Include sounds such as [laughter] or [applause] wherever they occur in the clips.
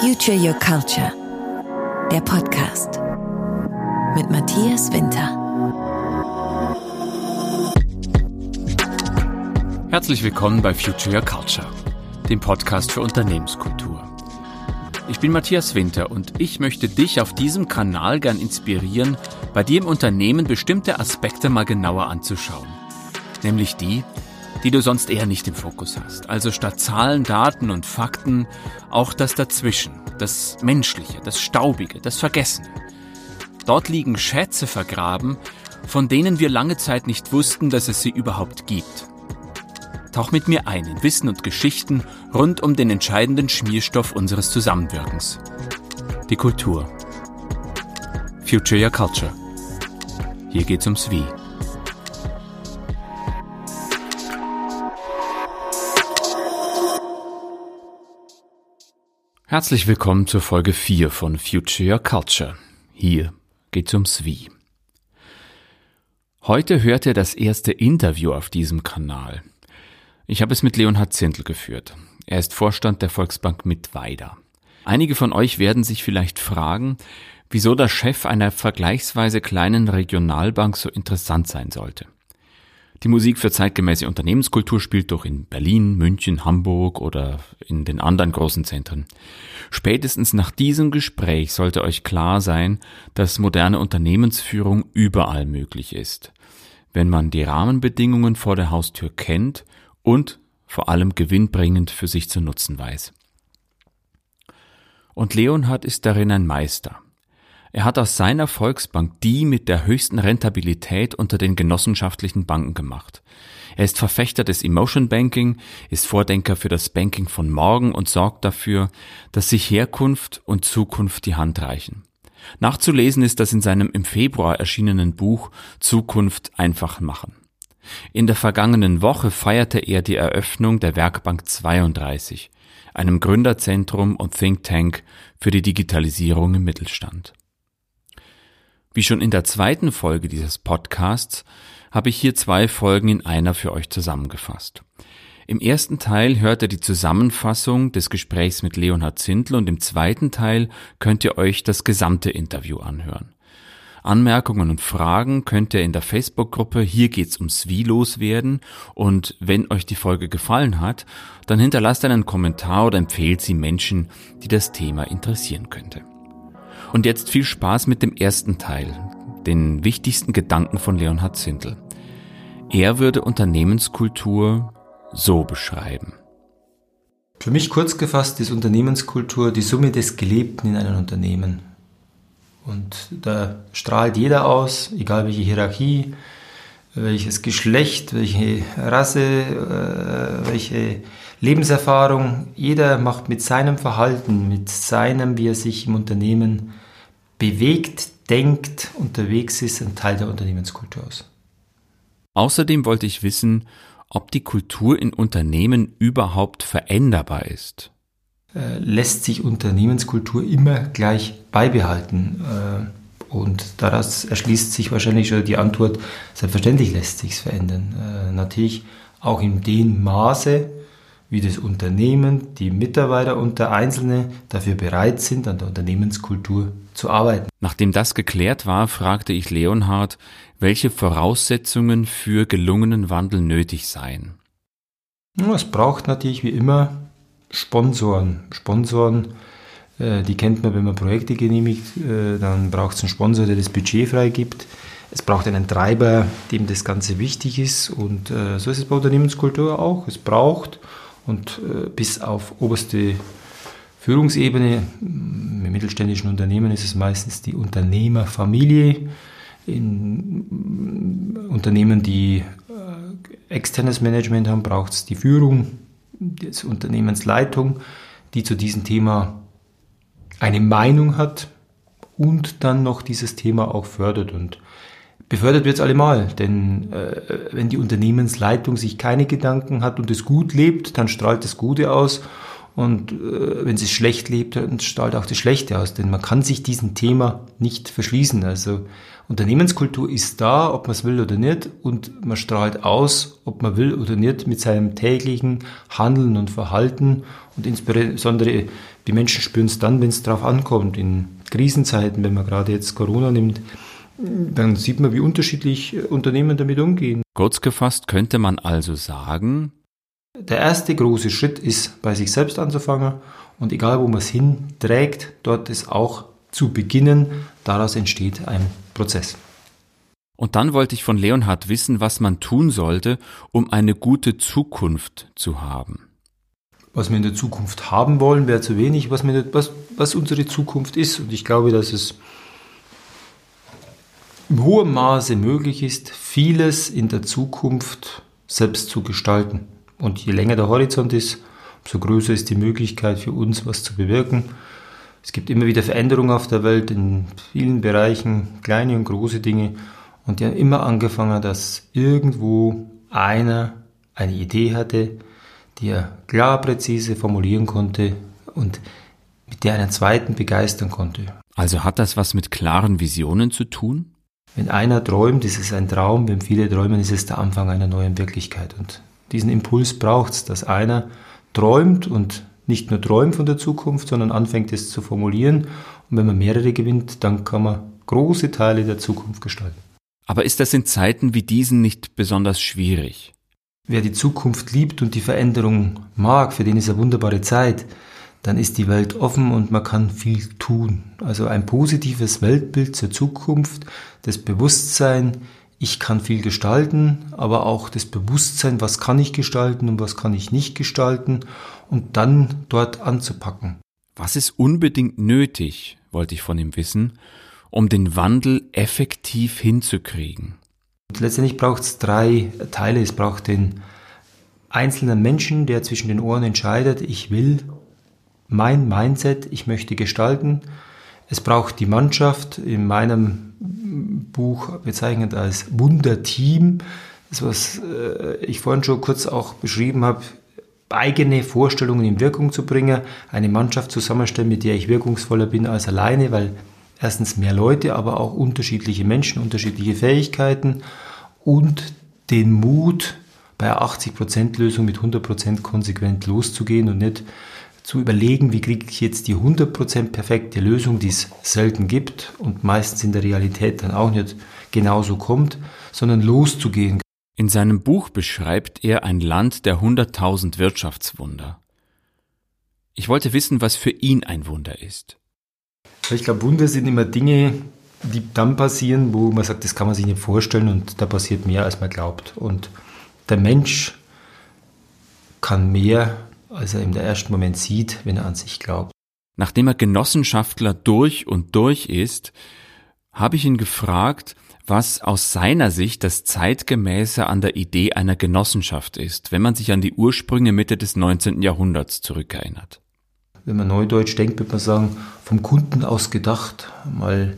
Future Your Culture, der Podcast mit Matthias Winter. Herzlich willkommen bei Future Your Culture, dem Podcast für Unternehmenskultur. Ich bin Matthias Winter und ich möchte dich auf diesem Kanal gern inspirieren, bei dir im Unternehmen bestimmte Aspekte mal genauer anzuschauen. Nämlich die, die du sonst eher nicht im Fokus hast. Also statt Zahlen, Daten und Fakten auch das Dazwischen, das Menschliche, das Staubige, das Vergessene. Dort liegen Schätze vergraben, von denen wir lange Zeit nicht wussten, dass es sie überhaupt gibt. Tauch mit mir ein in Wissen und Geschichten rund um den entscheidenden Schmierstoff unseres Zusammenwirkens. Die Kultur. Future Your Culture. Hier geht's ums Wie. Herzlich willkommen zur Folge 4 von Future Your Culture. Hier geht's ums Wie. Heute hört ihr das erste Interview auf diesem Kanal. Ich habe es mit Leonhard Zindl geführt. Er ist Vorstand der Volksbank Mittweida. Einige von euch werden sich vielleicht fragen, wieso der Chef einer vergleichsweise kleinen Regionalbank so interessant sein sollte. Die Musik für zeitgemäße Unternehmenskultur spielt doch in Berlin, München, Hamburg oder in den anderen großen Zentren. Spätestens nach diesem Gespräch sollte euch klar sein, dass moderne Unternehmensführung überall möglich ist, wenn man die Rahmenbedingungen vor der Haustür kennt und vor allem gewinnbringend für sich zu nutzen weiß. Und Leonhard ist darin ein Meister. Er hat aus seiner Volksbank die mit der höchsten Rentabilität unter den genossenschaftlichen Banken gemacht. Er ist Verfechter des Emotion Banking, ist Vordenker für das Banking von morgen und sorgt dafür, dass sich Herkunft und Zukunft die Hand reichen. Nachzulesen ist das in seinem im Februar erschienenen Buch Zukunft einfach machen. In der vergangenen Woche feierte er die Eröffnung der Werkbank 32, einem Gründerzentrum und Think Tank für die Digitalisierung im Mittelstand. Wie schon in der zweiten Folge dieses Podcasts habe ich hier zwei Folgen in einer für euch zusammengefasst. Im ersten Teil hört ihr die Zusammenfassung des Gesprächs mit Leonhard Zindl und im zweiten Teil könnt ihr euch das gesamte Interview anhören. Anmerkungen und Fragen könnt ihr in der Facebook-Gruppe Hier geht's ums Wie loswerden und wenn euch die Folge gefallen hat, dann hinterlasst einen Kommentar oder empfehlt sie Menschen, die das Thema interessieren könnte. Und jetzt viel Spaß mit dem ersten Teil, den wichtigsten Gedanken von Leonhard Zindel. Er würde Unternehmenskultur so beschreiben. Für mich kurz gefasst ist Unternehmenskultur die Summe des Gelebten in einem Unternehmen. Und da strahlt jeder aus, egal welche Hierarchie, welches Geschlecht, welche Rasse, äh, welche Lebenserfahrung. Jeder macht mit seinem Verhalten, mit seinem, wie er sich im Unternehmen bewegt, denkt, unterwegs ist, ein Teil der Unternehmenskultur aus. Außerdem wollte ich wissen, ob die Kultur in Unternehmen überhaupt veränderbar ist. Äh, lässt sich Unternehmenskultur immer gleich beibehalten? Äh, und daraus erschließt sich wahrscheinlich schon die Antwort, selbstverständlich lässt sich es verändern. Äh, natürlich auch in dem Maße, wie das Unternehmen, die Mitarbeiter und der Einzelne dafür bereit sind, an der Unternehmenskultur zu arbeiten. Nachdem das geklärt war, fragte ich Leonhard, welche Voraussetzungen für gelungenen Wandel nötig seien. Es braucht natürlich wie immer Sponsoren. Sponsoren, äh, die kennt man, wenn man Projekte genehmigt, äh, dann braucht es einen Sponsor, der das Budget freigibt. Es braucht einen Treiber, dem das Ganze wichtig ist und äh, so ist es bei Unternehmenskultur auch. Es braucht und äh, bis auf oberste Führungsebene, im mittelständischen Unternehmen ist es meistens die Unternehmerfamilie. In Unternehmen, die äh, externes Management haben, braucht es die Führung, die Unternehmensleitung, die zu diesem Thema eine Meinung hat und dann noch dieses Thema auch fördert. Und Befördert wird es allemal, denn äh, wenn die Unternehmensleitung sich keine Gedanken hat und es gut lebt, dann strahlt das Gute aus Und äh, wenn sie schlecht lebt, dann strahlt auch das Schlechte aus. Denn man kann sich diesem Thema nicht verschließen. Also Unternehmenskultur ist da, ob man es will oder nicht. Und man strahlt aus, ob man will oder nicht, mit seinem täglichen Handeln und Verhalten. Und insbesondere die Menschen spüren es dann, wenn es darauf ankommt. In Krisenzeiten, wenn man gerade jetzt Corona nimmt, dann sieht man, wie unterschiedlich Unternehmen damit umgehen. Kurz gefasst könnte man also sagen, der erste große Schritt ist, bei sich selbst anzufangen und egal wo man es hinträgt, dort ist auch zu beginnen. Daraus entsteht ein Prozess. Und dann wollte ich von Leonhard wissen, was man tun sollte, um eine gute Zukunft zu haben. Was wir in der Zukunft haben wollen, wäre zu wenig, was, wir, was, was unsere Zukunft ist. Und ich glaube, dass es hohem Maße möglich ist, vieles in der Zukunft selbst zu gestalten. Und je länger der Horizont ist, umso größer ist die Möglichkeit für uns, was zu bewirken. Es gibt immer wieder Veränderungen auf der Welt in vielen Bereichen, kleine und große Dinge. Und die haben immer angefangen, dass irgendwo einer eine Idee hatte, die er klar, präzise formulieren konnte und mit der einen zweiten begeistern konnte. Also hat das was mit klaren Visionen zu tun? Wenn einer träumt, ist es ein Traum, wenn viele träumen, ist es der Anfang einer neuen Wirklichkeit. Und diesen Impuls braucht es, dass einer träumt und nicht nur träumt von der Zukunft, sondern anfängt es zu formulieren. Und wenn man mehrere gewinnt, dann kann man große Teile der Zukunft gestalten. Aber ist das in Zeiten wie diesen nicht besonders schwierig? Wer die Zukunft liebt und die Veränderung mag, für den ist eine wunderbare Zeit, dann ist die Welt offen und man kann viel tun. Also ein positives Weltbild zur Zukunft, das Bewusstsein, ich kann viel gestalten, aber auch das Bewusstsein, was kann ich gestalten und was kann ich nicht gestalten und dann dort anzupacken. Was ist unbedingt nötig, wollte ich von ihm wissen, um den Wandel effektiv hinzukriegen? Und letztendlich braucht es drei Teile. Es braucht den einzelnen Menschen, der zwischen den Ohren entscheidet, ich will mein Mindset, ich möchte gestalten. Es braucht die Mannschaft, in meinem Buch bezeichnet als Wunderteam. Das, was äh, ich vorhin schon kurz auch beschrieben habe, eigene Vorstellungen in Wirkung zu bringen, eine Mannschaft zusammenstellen, mit der ich wirkungsvoller bin als alleine, weil erstens mehr Leute, aber auch unterschiedliche Menschen, unterschiedliche Fähigkeiten und den Mut, bei einer 80%-Lösung mit 100% konsequent loszugehen und nicht zu überlegen, wie kriege ich jetzt die 100% perfekte Lösung, die es selten gibt und meistens in der Realität dann auch nicht genauso kommt, sondern loszugehen. In seinem Buch beschreibt er ein Land der 100.000 Wirtschaftswunder. Ich wollte wissen, was für ihn ein Wunder ist. Ich glaube, Wunder sind immer Dinge, die dann passieren, wo man sagt, das kann man sich nicht vorstellen und da passiert mehr, als man glaubt. Und der Mensch kann mehr als er im ersten Moment sieht, wenn er an sich glaubt. Nachdem er Genossenschaftler durch und durch ist, habe ich ihn gefragt, was aus seiner Sicht das Zeitgemäße an der Idee einer Genossenschaft ist, wenn man sich an die Ursprünge Mitte des 19. Jahrhunderts zurückerinnert. Wenn man neudeutsch denkt, wird man sagen, vom Kunden aus gedacht, mal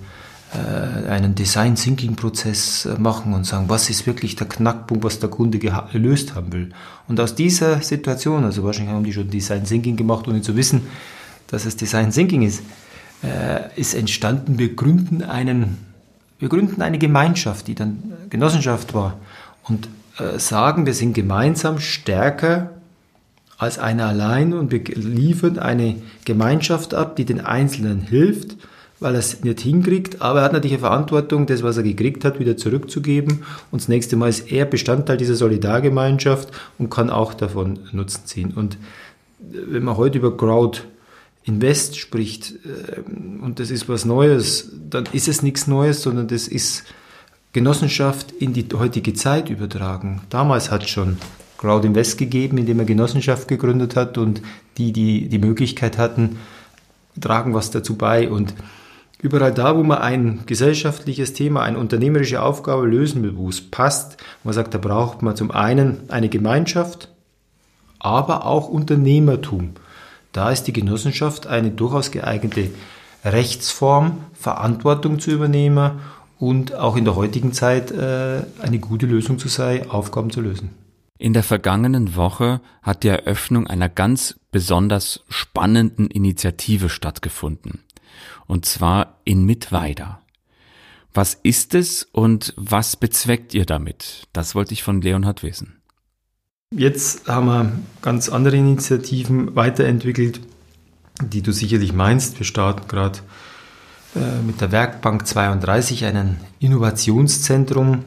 einen Design Thinking Prozess äh, machen und sagen, was ist wirklich der Knackpunkt, was der Kunde gelöst haben will. Und aus dieser Situation, also wahrscheinlich haben die schon Design Thinking gemacht, ohne zu wissen, dass es Design Thinking ist, äh, ist entstanden, wir gründen einen, wir gründen eine Gemeinschaft, die dann Genossenschaft war und sagen, wir sind gemeinsam stärker als einer allein und wir liefern eine Gemeinschaft ab, die den Einzelnen hilft, weil er es nicht hinkriegt, aber er hat natürlich eine Verantwortung, das, was er gekriegt hat, wieder zurückzugeben. Und das nächste Mal ist er Bestandteil dieser Solidargemeinschaft und kann auch davon Nutzen ziehen. Und wenn man heute über Crowd Invest spricht, ähm, und das ist was Neues, dann ist es nichts Neues, sondern das ist Genossenschaft in die heutige Zeit übertragen. Damals hat es schon Crowd Invest gegeben, indem er Genossenschaft gegründet hat und die, die die Möglichkeit hatten, tragen was dazu bei. Und Überall da, wo man ein gesellschaftliches Thema, eine unternehmerische Aufgabe lösen will, wo es passt, man sagt, da braucht man zum einen eine Gemeinschaft, aber auch Unternehmertum. Da ist die Genossenschaft eine durchaus geeignete Rechtsform, Verantwortung zu übernehmen und auch in der heutigen Zeit äh, eine gute Lösung zu sein, Aufgaben zu lösen. In der vergangenen Woche hat die Eröffnung einer ganz besonders spannenden Initiative stattgefunden. Und zwar in Mittweida. Was ist es und was bezweckt ihr damit? Das wollte ich von Leonhard wissen. Jetzt haben wir ganz andere Initiativen weiterentwickelt, die du sicherlich meinst. Wir starten gerade äh, mit der Werkbank 32 ein Innovationszentrum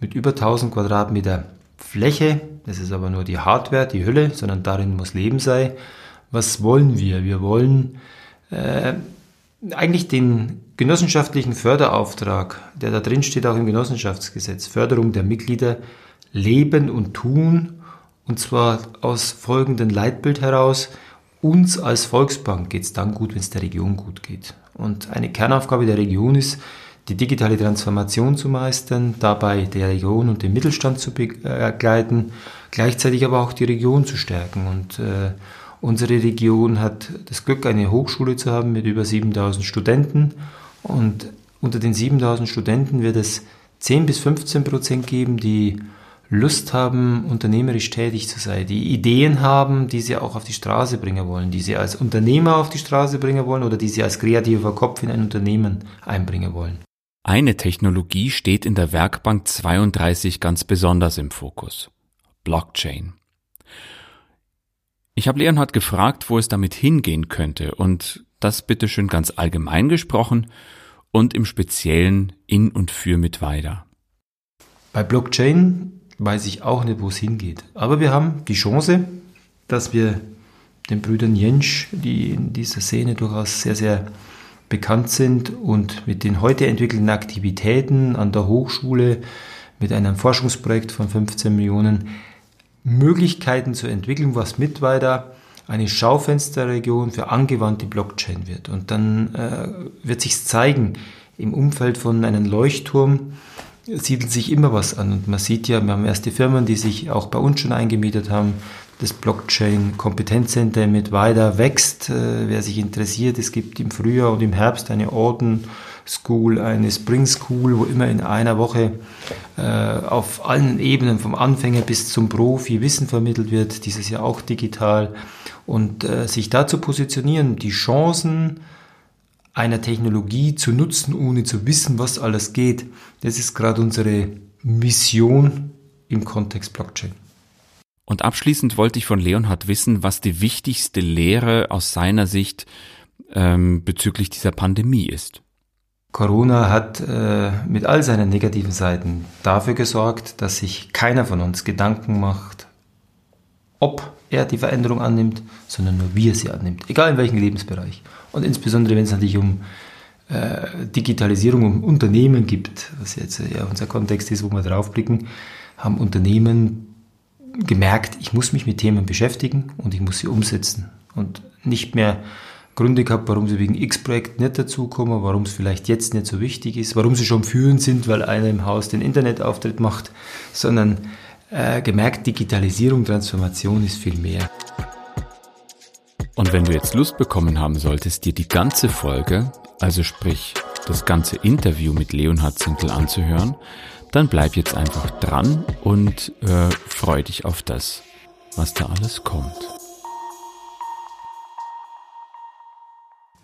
mit über 1000 Quadratmeter Fläche. Das ist aber nur die Hardware, die Hülle, sondern darin muss Leben sein. Was wollen wir? Wir wollen äh, eigentlich den genossenschaftlichen Förderauftrag, der da drin steht, auch im Genossenschaftsgesetz, Förderung der Mitglieder, leben und tun und zwar aus folgendem Leitbild heraus, uns als Volksbank geht es dann gut, wenn es der Region gut geht. Und eine Kernaufgabe der Region ist, die digitale Transformation zu meistern, dabei der Region und den Mittelstand zu begleiten, gleichzeitig aber auch die Region zu stärken. Und äh, unsere Region hat das Glück, eine Hochschule zu haben mit über 7000 Studenten. Und unter den 7000 Studenten wird es 10 bis 15 Prozent geben, die Lust haben, unternehmerisch tätig zu sein, die Ideen haben, die sie auch auf die Straße bringen wollen, die sie als Unternehmer auf die Straße bringen wollen oder die sie als kreativer Kopf in ein Unternehmen einbringen wollen. Eine Technologie steht in der Werkbank 32 ganz besonders im Fokus. Blockchain. Ich habe Leonhard gefragt, wo es damit hingehen könnte und das bitteschön ganz allgemein gesprochen und im Speziellen in und für mit weiter. Bei Blockchain weiß ich auch nicht, wo es hingeht. Aber wir haben die Chance, dass wir den Brüdern Jensch, die in dieser Szene durchaus sehr, sehr bekannt sind und mit den heute entwickelten Aktivitäten an der Hochschule mit einem Forschungsprojekt von 15 Millionen Möglichkeiten zu entwickeln, was mit weiter eine Schaufensterregion für angewandte Blockchain wird. Und dann äh, wird sich zeigen, im Umfeld von einem Leuchtturm siedelt sich immer was an. Und man sieht ja, wir haben erste Firmen, die sich auch bei uns schon eingemietet haben. Das Blockchain-Kompetenzcenter mit weiter wächst. Äh, wer sich interessiert, es gibt im Frühjahr und im Herbst eine Orden School, eine Spring School, wo immer in einer Woche äh, auf allen Ebenen, vom Anfänger bis zum Profi, Wissen vermittelt wird. Dieses Jahr auch digital. Und äh, sich da zu positionieren, die Chancen, einer Technologie zu nutzen, ohne zu wissen, was alles geht. Das ist gerade unsere Mission im Kontext Blockchain. Und abschließend wollte ich von Leonhard wissen, was die wichtigste Lehre aus seiner Sicht ähm, bezüglich dieser Pandemie ist. Corona hat äh, mit all seinen negativen Seiten dafür gesorgt, dass sich keiner von uns Gedanken macht, ob er die Veränderung annimmt, sondern nur wie er sie annimmt, egal in welchem Lebensbereich. Und insbesondere, wenn es natürlich um äh, Digitalisierung, um Unternehmen gibt, was jetzt ja unser Kontext ist, wo wir draufblicken, haben Unternehmen gemerkt, ich muss mich mit Themen beschäftigen und ich muss sie umsetzen. Und nicht mehr Gründe gehabt, warum sie wegen X-Projekt nicht dazukommen, warum es vielleicht jetzt nicht so wichtig ist, warum sie schon führend sind, weil einer im Haus den Internetauftritt macht, sondern äh, gemerkt, Digitalisierung, Transformation ist viel mehr. Und wenn du jetzt Lust bekommen haben solltest, dir die ganze Folge, also sprich das ganze Interview mit Leonhard Zintel anzuhören, dann bleib jetzt einfach dran und äh, freu dich auf das, was da alles kommt.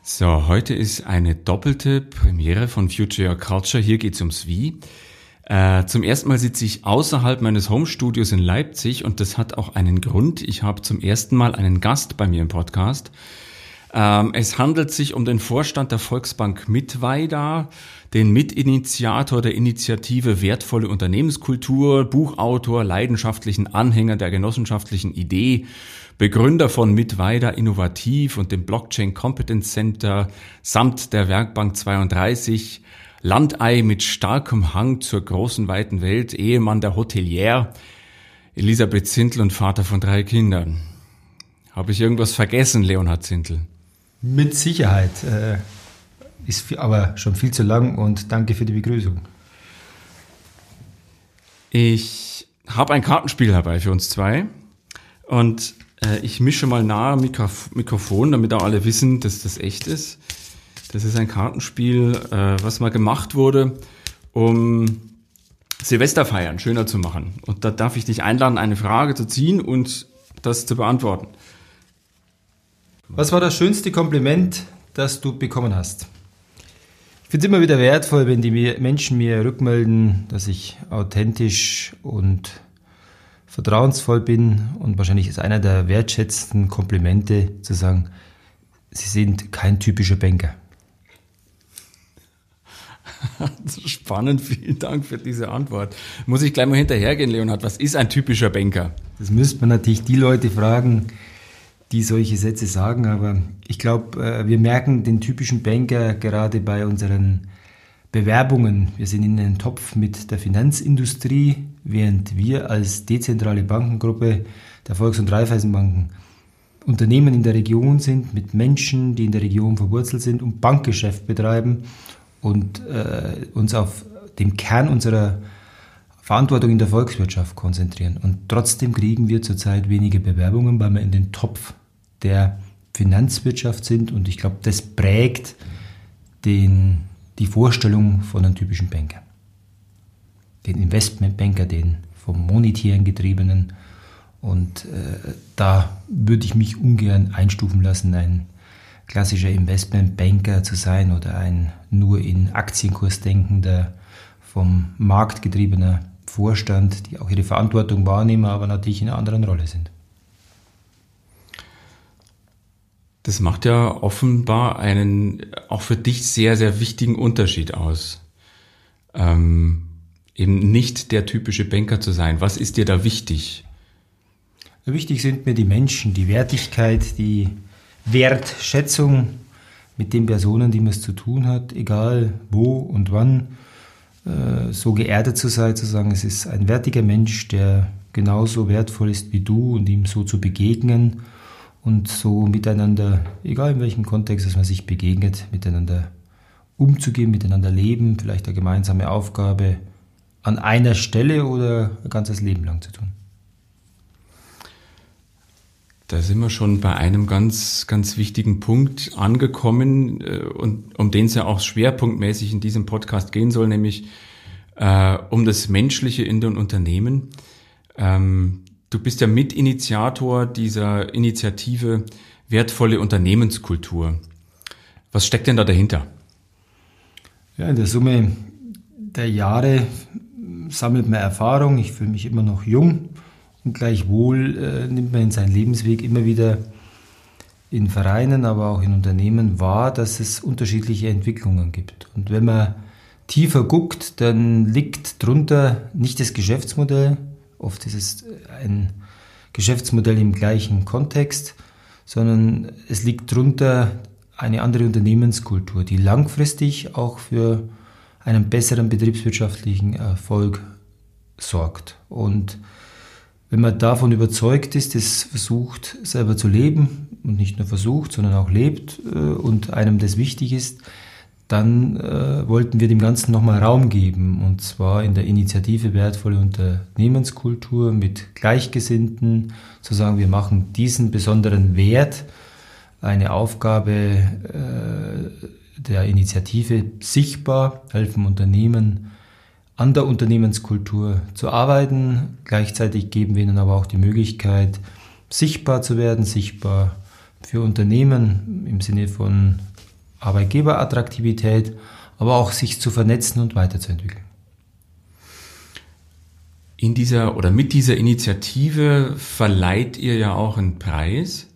So, heute ist eine doppelte Premiere von Future Your Culture. Hier geht's ums Wie. Äh, zum ersten Mal sitze ich außerhalb meines Homestudios in Leipzig und das hat auch einen Grund. Ich habe zum ersten Mal einen Gast bei mir im Podcast. Ähm, es handelt sich um den Vorstand der Volksbank Mittweida, den Mitinitiator der Initiative Wertvolle Unternehmenskultur, Buchautor, leidenschaftlichen Anhänger der genossenschaftlichen Idee, Begründer von Mittweida Innovativ und dem Blockchain Competence Center samt der Werkbank 32, Landei mit starkem Hang zur großen weiten Welt, Ehemann der Hotelier, Elisabeth Zintl und Vater von drei Kindern. Habe ich irgendwas vergessen, Leonhard Zintl? Mit Sicherheit. Äh, ist aber schon viel zu lang und danke für die Begrüßung. Ich habe ein Kartenspiel dabei für uns zwei und äh, ich mische mal nahe Mikrof Mikrofon, damit auch alle wissen, dass das echt ist. Das ist ein Kartenspiel, äh, was mal gemacht wurde, um Silvester feiern schöner zu machen. Und da darf ich dich einladen, eine Frage zu ziehen und das zu beantworten. Was war das schönste Kompliment, das du bekommen hast? Ich finde es immer wieder wertvoll, wenn die Menschen mir rückmelden, dass ich authentisch und vertrauensvoll bin. Und wahrscheinlich ist einer der wertschätzenden Komplimente zu sagen, Sie sind kein typischer Banker. [laughs] Spannend, vielen Dank für diese Antwort. Muss ich gleich mal hinterhergehen, Leonhard. Was ist ein typischer Banker? Das müsste man natürlich die Leute fragen, die solche Sätze sagen, aber ich glaube, äh, wir merken den typischen Banker gerade bei unseren Bewerbungen. Wir sind in einem Topf mit der Finanzindustrie, während wir als dezentrale Bankengruppe der Volks- und Raiffeisenbanken Unternehmen in der Region sind, mit Menschen, die in der Region verwurzelt sind und Bankgeschäft betreiben und äh, uns auf dem Kern unserer Verantwortung in der Volkswirtschaft konzentrieren. Und trotzdem kriegen wir zurzeit wenige Bewerbungen, weil wir in den Topf der Finanzwirtschaft sind. Und ich glaube, das prägt den, die Vorstellung von einem typischen Banker. Den Investmentbanker, den vom Monetären getriebenen. Und äh, da würde ich mich ungern einstufen lassen, ein klassischer Investmentbanker zu sein oder ein nur in Aktienkurs denkender, vom Markt getriebener Vorstand, die auch ihre Verantwortung wahrnehmen, aber natürlich in einer anderen Rolle sind. Das macht ja offenbar einen auch für dich sehr, sehr wichtigen Unterschied aus. Ähm, eben nicht der typische Banker zu sein. Was ist dir da wichtig? Wichtig sind mir die Menschen, die Wertigkeit, die Wertschätzung mit den Personen, die man es zu tun hat, egal wo und wann, äh, so geerdet zu sein, zu sagen, es ist ein wertiger Mensch, der genauso wertvoll ist wie du und ihm so zu begegnen und so miteinander, egal in welchem Kontext dass man sich begegnet, miteinander umzugehen, miteinander leben, vielleicht eine gemeinsame Aufgabe an einer Stelle oder ein ganzes Leben lang zu tun. Da sind wir schon bei einem ganz, ganz wichtigen Punkt angekommen äh, und um den es ja auch schwerpunktmäßig in diesem Podcast gehen soll, nämlich äh, um das Menschliche in den Unternehmen. Ähm, du bist ja Mitinitiator dieser Initiative Wertvolle Unternehmenskultur. Was steckt denn da dahinter? Ja, in der Summe der Jahre sammelt man Erfahrung. Ich fühle mich immer noch jung und gleichwohl äh, nimmt man in seinem Lebensweg immer wieder in Vereinen, aber auch in Unternehmen wahr, dass es unterschiedliche Entwicklungen gibt. Und wenn man tiefer guckt, dann liegt drunter nicht das Geschäftsmodell, oft ist es ein Geschäftsmodell im gleichen Kontext, sondern es liegt drunter eine andere Unternehmenskultur, die langfristig auch für einen besseren betriebswirtschaftlichen Erfolg sorgt. Und wenn man davon überzeugt ist, es versucht selber zu leben und nicht nur versucht, sondern auch lebt äh, und einem das wichtig ist, dann äh, wollten wir dem Ganzen nochmal Raum geben und zwar in der Initiative Wertvolle Unternehmenskultur mit Gleichgesinnten, zu sagen, wir machen diesen besonderen Wert, eine Aufgabe äh, der Initiative sichtbar, helfen Unternehmen an der Unternehmenskultur zu arbeiten. Gleichzeitig geben wir ihnen aber auch die Möglichkeit, sichtbar zu werden, sichtbar für Unternehmen im Sinne von Arbeitgeberattraktivität, aber auch sich zu vernetzen und weiterzuentwickeln. In dieser oder mit dieser Initiative verleiht ihr ja auch einen Preis.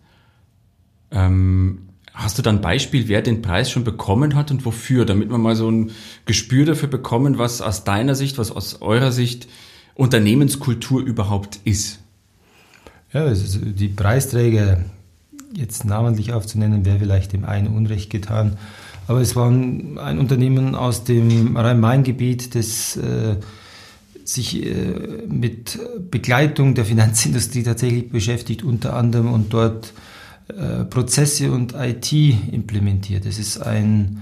Ähm, Hast du dann ein Beispiel, wer den Preis schon bekommen hat und wofür, damit wir mal so ein Gespür dafür bekommen, was aus deiner Sicht, was aus eurer Sicht Unternehmenskultur überhaupt ist? Ja, also die Preisträger jetzt namentlich aufzunennen, wäre vielleicht dem einen Unrecht getan. Aber es war ein, Unternehmen aus dem Rhein-Main-Gebiet, das äh, sich äh, mit Begleitung der Finanzindustrie tatsächlich beschäftigt, unter anderem und dort äh, Prozesse und IT implementiert. Es ist ein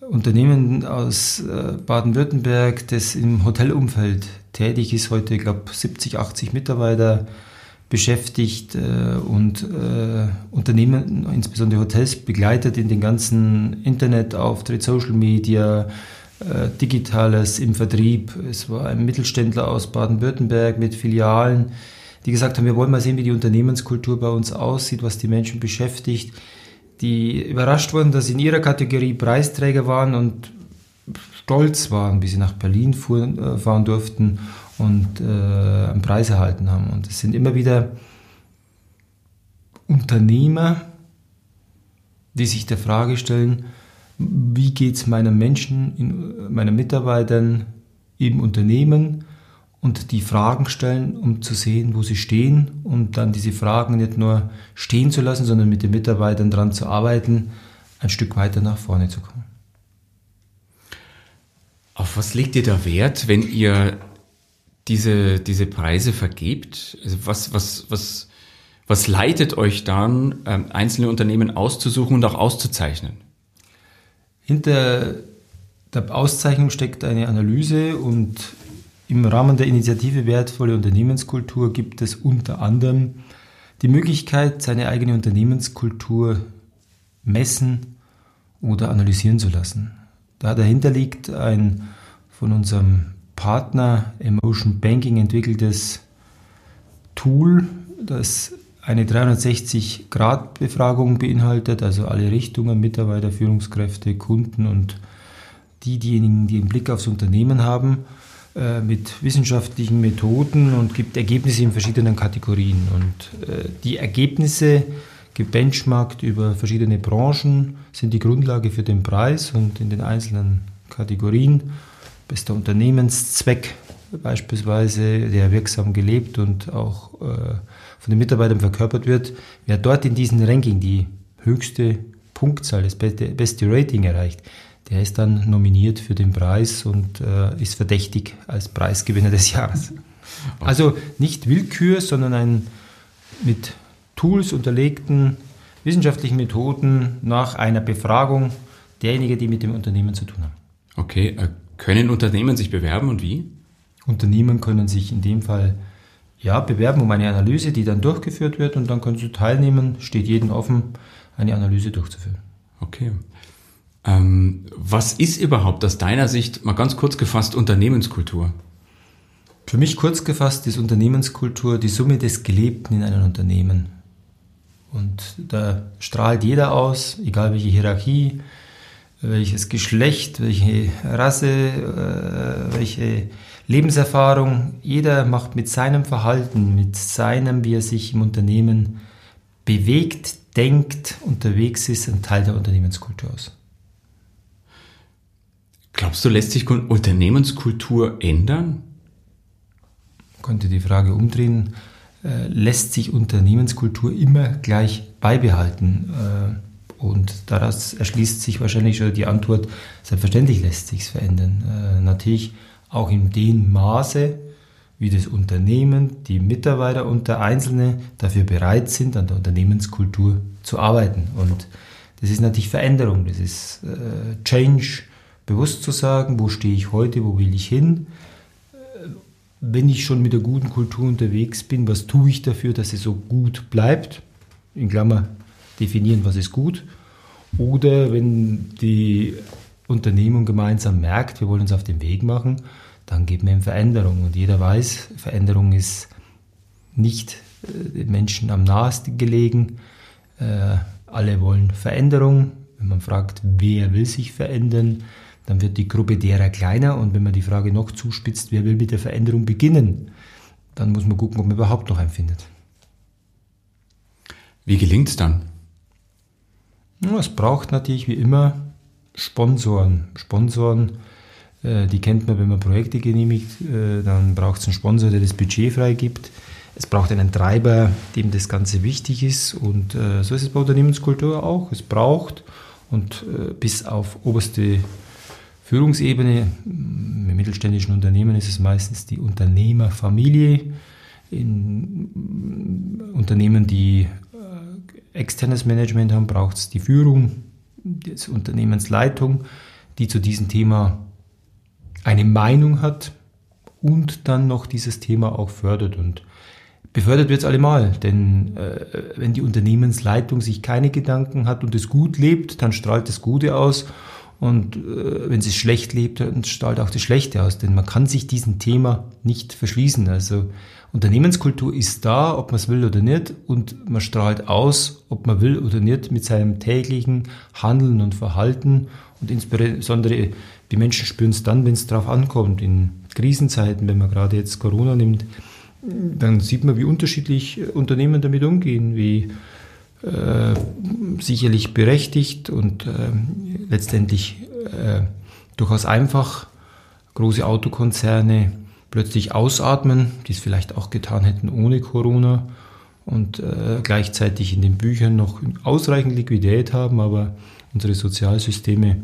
Unternehmen aus äh, Baden-Württemberg, das im Hotelumfeld tätig ist, heute, ich glaube, 70, 80 Mitarbeiter beschäftigt äh, und äh, Unternehmen, insbesondere Hotels, begleitet in den ganzen Internetauftritt, Social Media, Digitales im Vertrieb. Es war ein Mittelständler aus Baden-Württemberg mit Filialen, die gesagt haben, wir wollen mal sehen, wie die Unternehmenskultur bei uns aussieht, was die Menschen beschäftigt, die überrascht wurden, dass sie in ihrer Kategorie Preisträger waren und stolz waren, wie sie nach Berlin fuhren, äh, fahren durften und äh, einen Preis erhalten haben. Und es sind immer wieder Unternehmer, die sich der Frage stellen, wie geht es meinen Menschen, meinen Mitarbeitern im Unternehmen und die Fragen stellen, um zu sehen, wo sie stehen und dann diese Fragen nicht nur stehen zu lassen, sondern mit den Mitarbeitern daran zu arbeiten, ein Stück weiter nach vorne zu kommen. Auf was legt ihr da Wert, wenn ihr diese, diese Preise vergebt? Also was, was, was, was leitet euch dann, ähm, einzelne Unternehmen auszusuchen und auch auszuzeichnen? Hinter der Auszeichnung steckt eine Analyse und im Rahmen der Initiative Wertvolle Unternehmenskultur gibt es unter anderem die Möglichkeit, seine eigene Unternehmenskultur messen oder analysieren zu lassen. Da dahinter liegt ein von unserem Partner Emotion Banking entwickeltes Tool, das eine 360-Grad-Befragung beinhaltet, also alle Richtungen, Mitarbeiter, Führungskräfte, Kunden und die, diejenigen, die einen Blick aufs Unternehmen haben, äh, mit wissenschaftlichen Methoden und gibt Ergebnisse in verschiedenen Kategorien. Und äh, die Ergebnisse, gebenchmarkt über verschiedene Branchen, sind die Grundlage für den Preis und in den einzelnen Kategorien. Bester Unternehmenszweck beispielsweise, der wirksam gelebt und auch äh, von den Mitarbeitern verkörpert wird, wer dort in diesem Ranking die höchste Punktzahl, das beste, beste Rating erreicht, der ist dann nominiert für den Preis und äh, ist verdächtig als Preisgewinner des Jahres. Also nicht Willkür, sondern ein mit Tools unterlegten wissenschaftlichen Methoden nach einer Befragung derjenigen, die mit dem Unternehmen zu tun haben. Okay, äh, können Unternehmen sich bewerben und wie? Unternehmen können sich in dem Fall ja, bewerben um eine Analyse, die dann durchgeführt wird und dann können Sie teilnehmen. Steht jedem offen, eine Analyse durchzuführen. Okay. Ähm, was ist überhaupt aus deiner Sicht, mal ganz kurz gefasst, Unternehmenskultur? Für mich kurz gefasst ist Unternehmenskultur die Summe des Gelebten in einem Unternehmen. Und da strahlt jeder aus, egal welche Hierarchie, welches Geschlecht, welche Rasse, äh, welche Lebenserfahrung. Jeder macht mit seinem Verhalten, mit seinem, wie er sich im Unternehmen bewegt, denkt, unterwegs ist, ein Teil der Unternehmenskultur aus. Glaubst du, lässt sich Unternehmenskultur ändern? Ich konnte die Frage umdrehen. Äh, lässt sich Unternehmenskultur immer gleich beibehalten? Äh, und daraus erschließt sich wahrscheinlich schon die Antwort, selbstverständlich lässt sich es verändern. Äh, natürlich auch in dem Maße, wie das Unternehmen, die Mitarbeiter und der Einzelne dafür bereit sind, an der Unternehmenskultur zu arbeiten. Und das ist natürlich Veränderung, das ist Change, bewusst zu sagen, wo stehe ich heute, wo will ich hin. Wenn ich schon mit der guten Kultur unterwegs bin, was tue ich dafür, dass sie so gut bleibt? In Klammer definieren, was ist gut. Oder wenn die Unternehmung gemeinsam merkt, wir wollen uns auf den Weg machen, dann geht man in Veränderung. Und jeder weiß, Veränderung ist nicht äh, den Menschen am nahesten gelegen. Äh, alle wollen Veränderung. Wenn man fragt, wer will sich verändern, dann wird die Gruppe derer kleiner. Und wenn man die Frage noch zuspitzt, wer will mit der Veränderung beginnen, dann muss man gucken, ob man überhaupt noch einen findet. Wie gelingt es dann? Es braucht natürlich wie immer Sponsoren. Sponsoren, äh, die kennt man, wenn man Projekte genehmigt, äh, dann braucht es einen Sponsor, der das Budget freigibt. Es braucht einen Treiber, dem das Ganze wichtig ist. Und äh, so ist es bei Unternehmenskultur auch. Es braucht und bis auf oberste Führungsebene, im mittelständischen Unternehmen ist es meistens die Unternehmerfamilie. In Unternehmen, die externes Management haben, braucht es die Führung, die Unternehmensleitung, die zu diesem Thema eine Meinung hat und dann noch dieses Thema auch fördert. Und befördert wird es allemal, denn äh, wenn die Unternehmensleitung sich keine Gedanken hat und es gut lebt, dann strahlt das Gute aus. Und äh, wenn sie schlecht lebt, dann strahlt auch das Schlechte aus. Denn man kann sich diesem Thema nicht verschließen. Also Unternehmenskultur ist da, ob man es will oder nicht. Und man strahlt aus, ob man will oder nicht, mit seinem täglichen Handeln und Verhalten. Und insbesondere die Menschen spüren es dann, wenn es darauf ankommt. In Krisenzeiten, wenn man gerade jetzt Corona nimmt, dann sieht man, wie unterschiedlich Unternehmen damit umgehen, wie äh, sicherlich berechtigt und äh, letztendlich äh, durchaus einfach große Autokonzerne plötzlich ausatmen, die es vielleicht auch getan hätten ohne Corona und äh, gleichzeitig in den Büchern noch ausreichend Liquidität haben, aber unsere Sozialsysteme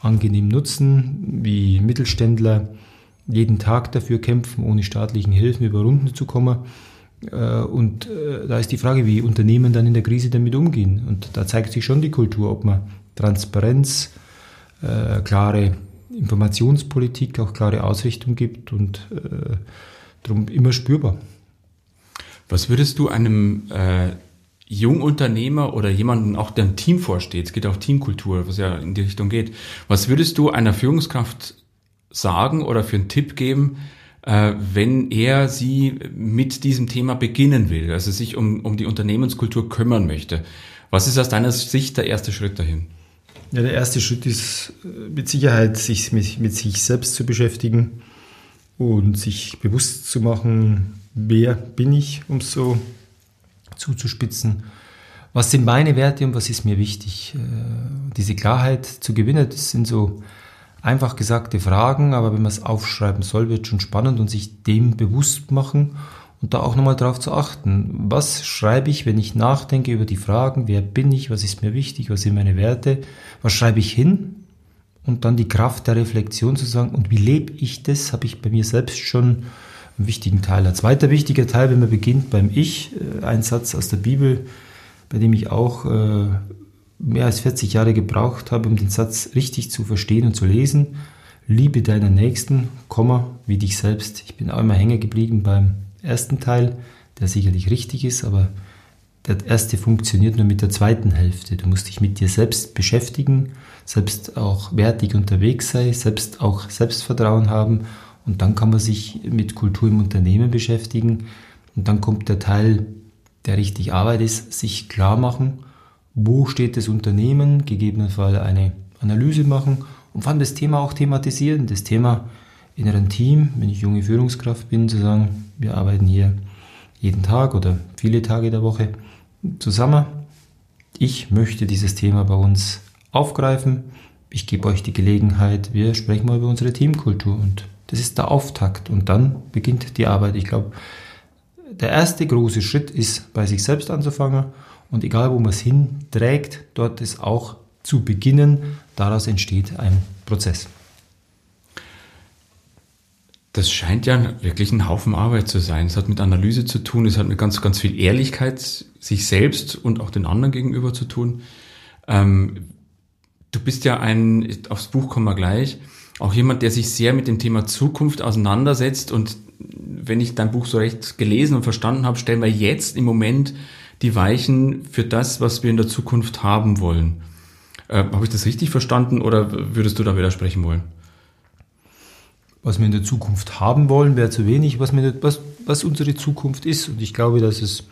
angenehm nutzen, wie Mittelständler jeden Tag dafür kämpfen, ohne staatlichen Hilfen über Runden zu kommen und äh, da ist die Frage, wie Unternehmen dann in der Krise damit umgehen. Und da zeigt sich schon die Kultur, ob man Transparenz, äh, klare Informationspolitik, auch klare Ausrichtung gibt und darum immer spürbar. Was würdest du einem äh, Jungunternehmer oder jemanden, auch der ein Team vorsteht, es geht auch Teamkultur, was ja in die Richtung geht, was würdest du einer Führungskraft sagen oder für einen Tipp geben, äh, wenn er sie mit diesem Thema beginnen will, also sich um, um die Unternehmenskultur kümmern möchte. Was ist aus deiner Sicht der erste Schritt dahin? Ja, der erste Schritt ist äh, mit Sicherheit, sich mit, mit sich selbst zu beschäftigen und sich bewusst zu machen, wer bin ich, um so zuzuspitzen. Was sind meine Werte und was ist mir wichtig? Äh, diese Klarheit zu gewinnen, das sind so einfach gesagte Fragen, aber wenn man es aufschreiben soll, wird schon spannend und sich dem bewusst machen und da auch nochmal drauf zu achten. Was schreibe ich, wenn ich nachdenke über die Fragen, wer bin ich, was ist mir wichtig, was sind meine Werte, was schreibe ich hin? Und dann die Kraft der Reflexion zu sagen, und wie lebe ich das, habe ich bei mir selbst schon einen wichtigen Teil. Ein zweiter wichtiger Teil, wenn man beginnt beim Ich, äh, ein Satz aus der Bibel, bei dem ich auch äh, mehr als 40 Jahre gebraucht habe, um den Satz richtig zu verstehen und zu lesen. Liebe deinen Nächsten, Komma, wie dich selbst. Ich bin auch immer hängen geblieben beim ersten Teil, der sicherlich richtig ist, aber der erste funktioniert nur mit der zweiten Hälfte. Du musst dich mit dir selbst beschäftigen, selbst auch wertig unterwegs sein, selbst auch Selbstvertrauen haben und dann kann man sich mit Kultur im Unternehmen beschäftigen und dann kommt der Teil, der richtig Arbeit ist, sich klar machen, wo steht das Unternehmen, gegebenenfalls eine Analyse machen und vor allem das Thema auch thematisieren. Das Thema in einem Team, wenn ich junge Führungskraft bin, zu sagen, wir arbeiten hier jeden Tag oder viele Tage der Woche zusammen. Ich möchte dieses Thema bei uns aufgreifen. Ich gebe euch die Gelegenheit, wir sprechen mal über unsere Teamkultur und das ist der Auftakt und dann beginnt die Arbeit. Ich glaube, der erste große Schritt ist, bei sich selbst anzufangen und egal, wo man es hinträgt, dort ist auch zu beginnen. Daraus entsteht ein Prozess. Das scheint ja wirklich ein Haufen Arbeit zu sein. Es hat mit Analyse zu tun, es hat mit ganz, ganz viel Ehrlichkeit sich selbst und auch den anderen gegenüber zu tun. Ähm, du bist ja ein, aufs Buch kommen wir gleich, auch jemand, der sich sehr mit dem Thema Zukunft auseinandersetzt. Und wenn ich dein Buch so recht gelesen und verstanden habe, stellen wir jetzt im Moment die Weichen für das, was wir in der Zukunft haben wollen. Äh, Habe ich das richtig verstanden oder würdest du da widersprechen wollen? Was wir in der Zukunft haben wollen, wäre zu wenig, was, wir, was, was unsere Zukunft ist. Und ich glaube, dass es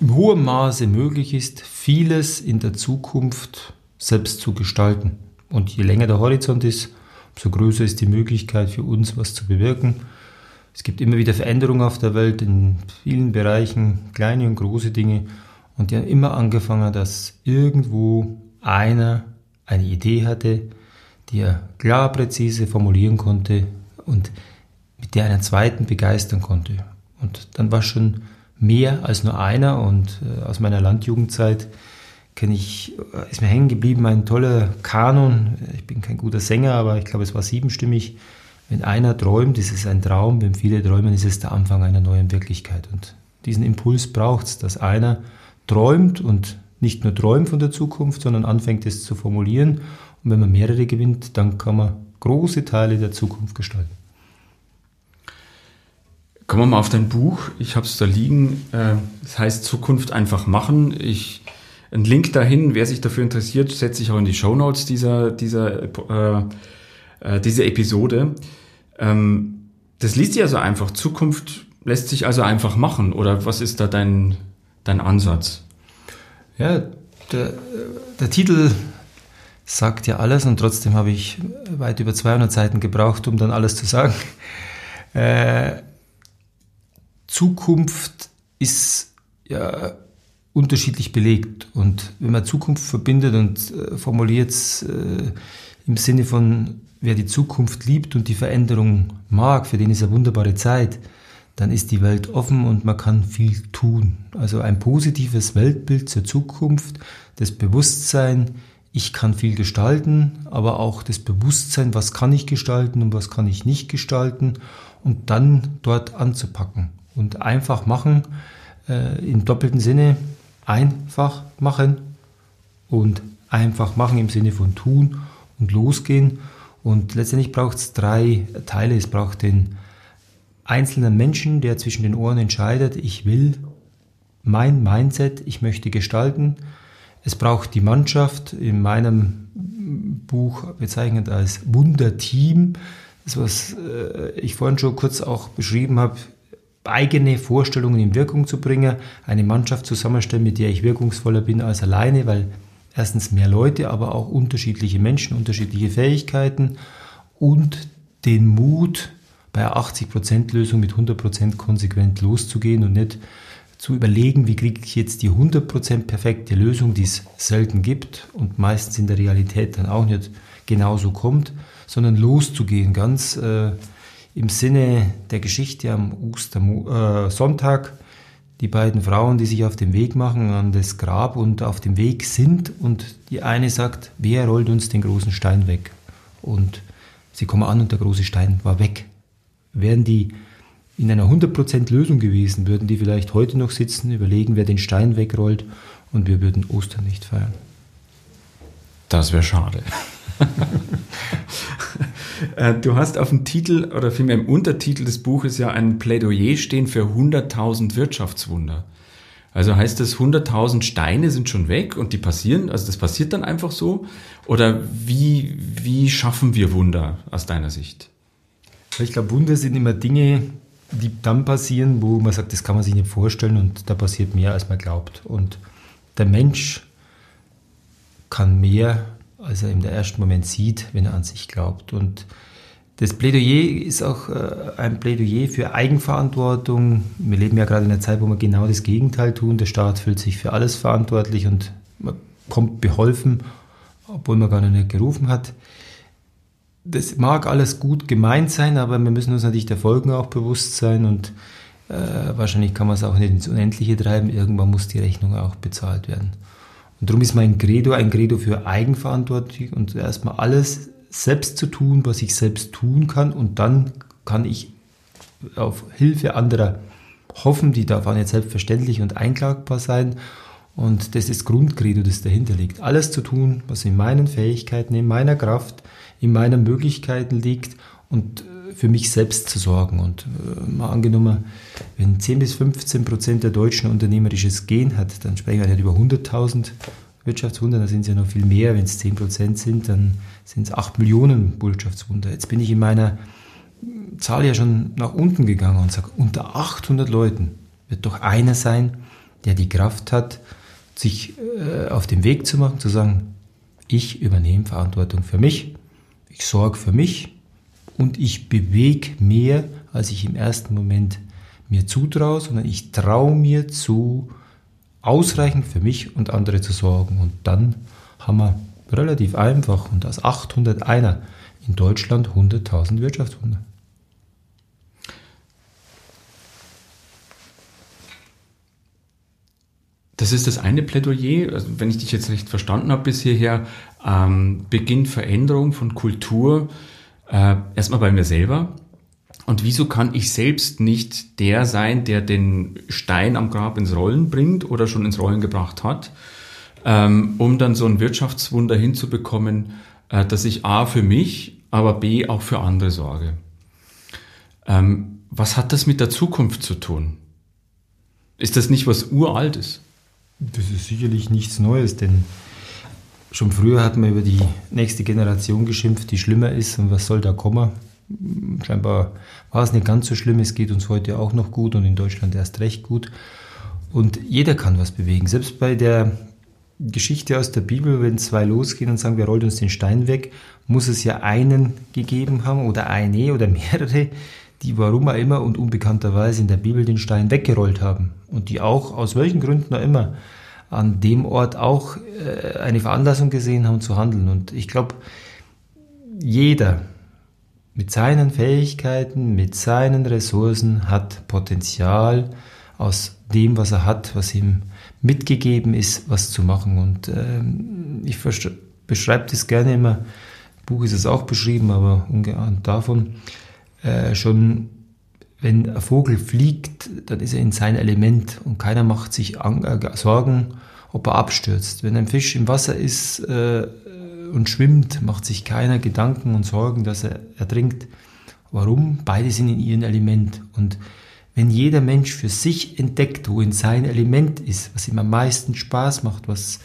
im hohen Maße möglich ist, vieles in der Zukunft selbst zu gestalten. Und je länger der Horizont ist, umso größer ist die Möglichkeit für uns, was zu bewirken. Es gibt immer wieder Veränderungen auf der Welt in vielen Bereichen, kleine und große Dinge. Und die haben immer angefangen, dass irgendwo einer eine Idee hatte, die er klar, präzise formulieren konnte und mit der einen zweiten begeistern konnte. Und dann war schon mehr als nur einer. Und äh, aus meiner Landjugendzeit kenne ich, äh, ist mir hängen geblieben ein toller Kanon. Ich bin kein guter Sänger, aber ich glaube, es war siebenstimmig wenn einer träumt, ist es ein Traum, wenn viele träumen, ist es der Anfang einer neuen Wirklichkeit. Und diesen Impuls braucht es, dass einer träumt und nicht nur träumt von der Zukunft, sondern anfängt es zu formulieren. Und wenn man mehrere gewinnt, dann kann man große Teile der Zukunft gestalten. Kommen wir mal auf dein Buch. Ich habe es da liegen. Äh, es heißt Zukunft einfach machen. Ich Ein Link dahin, wer sich dafür interessiert, setze ich auch in die Show Notes dieser, dieser, äh, äh, dieser Episode. Ähm, das liest sich also einfach. Zukunft lässt sich also einfach machen. Oder was ist da dein, dein Ansatz? Ja, der, der Titel sagt ja alles und trotzdem habe ich weit über 200 Seiten gebraucht, um dann alles zu sagen. Äh, Zukunft ist ja unterschiedlich belegt und wenn man Zukunft verbindet und äh, formuliert äh, im Sinne von wer die Zukunft liebt und die Veränderung mag, für den ist eine wunderbare Zeit, dann ist die Welt offen und man kann viel tun. Also ein positives Weltbild zur Zukunft, das Bewusstsein, ich kann viel gestalten, aber auch das Bewusstsein, was kann ich gestalten und was kann ich nicht gestalten und dann dort anzupacken und einfach machen, äh, im doppelten Sinne einfach machen und einfach machen im Sinne von tun und losgehen und letztendlich braucht es drei Teile. Es braucht den einzelnen Menschen, der zwischen den Ohren entscheidet, ich will mein Mindset, ich möchte gestalten. Es braucht die Mannschaft, in meinem Buch bezeichnet als Wunderteam, das was äh, ich vorhin schon kurz auch beschrieben habe, eigene Vorstellungen in Wirkung zu bringen, eine Mannschaft zusammenstellen, mit der ich wirkungsvoller bin als alleine, weil erstens mehr Leute, aber auch unterschiedliche Menschen, unterschiedliche Fähigkeiten und den Mut, bei einer 80%-Lösung mit 100% konsequent loszugehen und nicht zu überlegen, wie kriege ich jetzt die 100% perfekte Lösung, die es selten gibt und meistens in der Realität dann auch nicht genauso kommt, sondern loszugehen, ganz äh, im Sinne der Geschichte am Ostersonntag. Die beiden Frauen, die sich auf den Weg machen an das Grab und auf dem Weg sind und die eine sagt, wer rollt uns den großen Stein weg? Und sie kommen an und der große Stein war weg. Wären die in einer 100% Lösung gewesen, würden die vielleicht heute noch sitzen, überlegen, wer den Stein wegrollt und wir würden Ostern nicht feiern. Das wäre schade. [laughs] Äh, du hast auf dem Titel oder vielmehr im Untertitel des Buches ja ein Plädoyer stehen für 100.000 Wirtschaftswunder. Also heißt das, 100.000 Steine sind schon weg und die passieren, also das passiert dann einfach so? Oder wie, wie schaffen wir Wunder aus deiner Sicht? Ich glaube, Wunder sind immer Dinge, die dann passieren, wo man sagt, das kann man sich nicht vorstellen und da passiert mehr, als man glaubt. Und der Mensch kann mehr als er im ersten Moment sieht, wenn er an sich glaubt. Und das Plädoyer ist auch äh, ein Plädoyer für Eigenverantwortung. Wir leben ja gerade in einer Zeit, wo wir genau das Gegenteil tun. Der Staat fühlt sich für alles verantwortlich und man kommt beholfen, obwohl man gar nicht gerufen hat. Das mag alles gut gemeint sein, aber wir müssen uns natürlich der Folgen auch bewusst sein und äh, wahrscheinlich kann man es auch nicht ins Unendliche treiben. Irgendwann muss die Rechnung auch bezahlt werden. Und darum ist mein Credo ein Credo für Eigenverantwortung und erstmal alles selbst zu tun, was ich selbst tun kann. Und dann kann ich auf Hilfe anderer hoffen, die darf auch nicht selbstverständlich und einklagbar sein. Und das ist das Grundcredo, das dahinter liegt. Alles zu tun, was in meinen Fähigkeiten, in meiner Kraft, in meinen Möglichkeiten liegt und für mich selbst zu sorgen. Und äh, mal angenommen, wenn 10 bis 15 Prozent der Deutschen unternehmerisches Gen hat, dann sprechen wir nicht über 100.000 Wirtschaftswunder, da sind es ja noch viel mehr. Wenn es 10 Prozent sind, dann sind es 8 Millionen Wirtschaftswunder. Jetzt bin ich in meiner Zahl ja schon nach unten gegangen und sage, unter 800 Leuten wird doch einer sein, der die Kraft hat, sich äh, auf den Weg zu machen, zu sagen, ich übernehme Verantwortung für mich, ich sorge für mich und ich bewege mehr, als ich im ersten Moment mir zutraue, sondern ich traue mir zu, ausreichend für mich und andere zu sorgen. Und dann haben wir relativ einfach und aus 800 einer in Deutschland 100.000 Wirtschaftswunder. Das ist das eine Plädoyer, also wenn ich dich jetzt recht verstanden habe bis hierher, ähm, beginnt Veränderung von Kultur äh, erstmal bei mir selber, und wieso kann ich selbst nicht der sein, der den Stein am Grab ins Rollen bringt oder schon ins Rollen gebracht hat, ähm, um dann so ein Wirtschaftswunder hinzubekommen, äh, dass ich A für mich, aber B auch für andere sorge. Ähm, was hat das mit der Zukunft zu tun? Ist das nicht was Uraltes? Das ist sicherlich nichts Neues, denn schon früher hat man über die nächste Generation geschimpft, die schlimmer ist und was soll da kommen. Scheinbar war es nicht ganz so schlimm, es geht uns heute auch noch gut und in Deutschland erst recht gut. Und jeder kann was bewegen. Selbst bei der Geschichte aus der Bibel, wenn zwei losgehen und sagen, wir rollen uns den Stein weg, muss es ja einen gegeben haben oder eine oder mehrere, die warum auch immer und unbekannterweise in der Bibel den Stein weggerollt haben und die auch aus welchen Gründen auch immer an dem Ort auch äh, eine Veranlassung gesehen haben zu handeln. Und ich glaube, jeder mit seinen Fähigkeiten, mit seinen Ressourcen hat Potenzial aus dem, was er hat, was ihm mitgegeben ist, was zu machen. Und ähm, ich beschreibe das gerne immer, im Buch ist es auch beschrieben, aber ungeahnt davon, äh, schon wenn ein Vogel fliegt, dann ist er in sein Element und keiner macht sich äh, Sorgen, ob er abstürzt. Wenn ein Fisch im Wasser ist äh, und schwimmt, macht sich keiner Gedanken und Sorgen, dass er ertrinkt. Warum? Beide sind in ihrem Element. Und wenn jeder Mensch für sich entdeckt, wo in sein Element ist, was ihm am meisten Spaß macht, was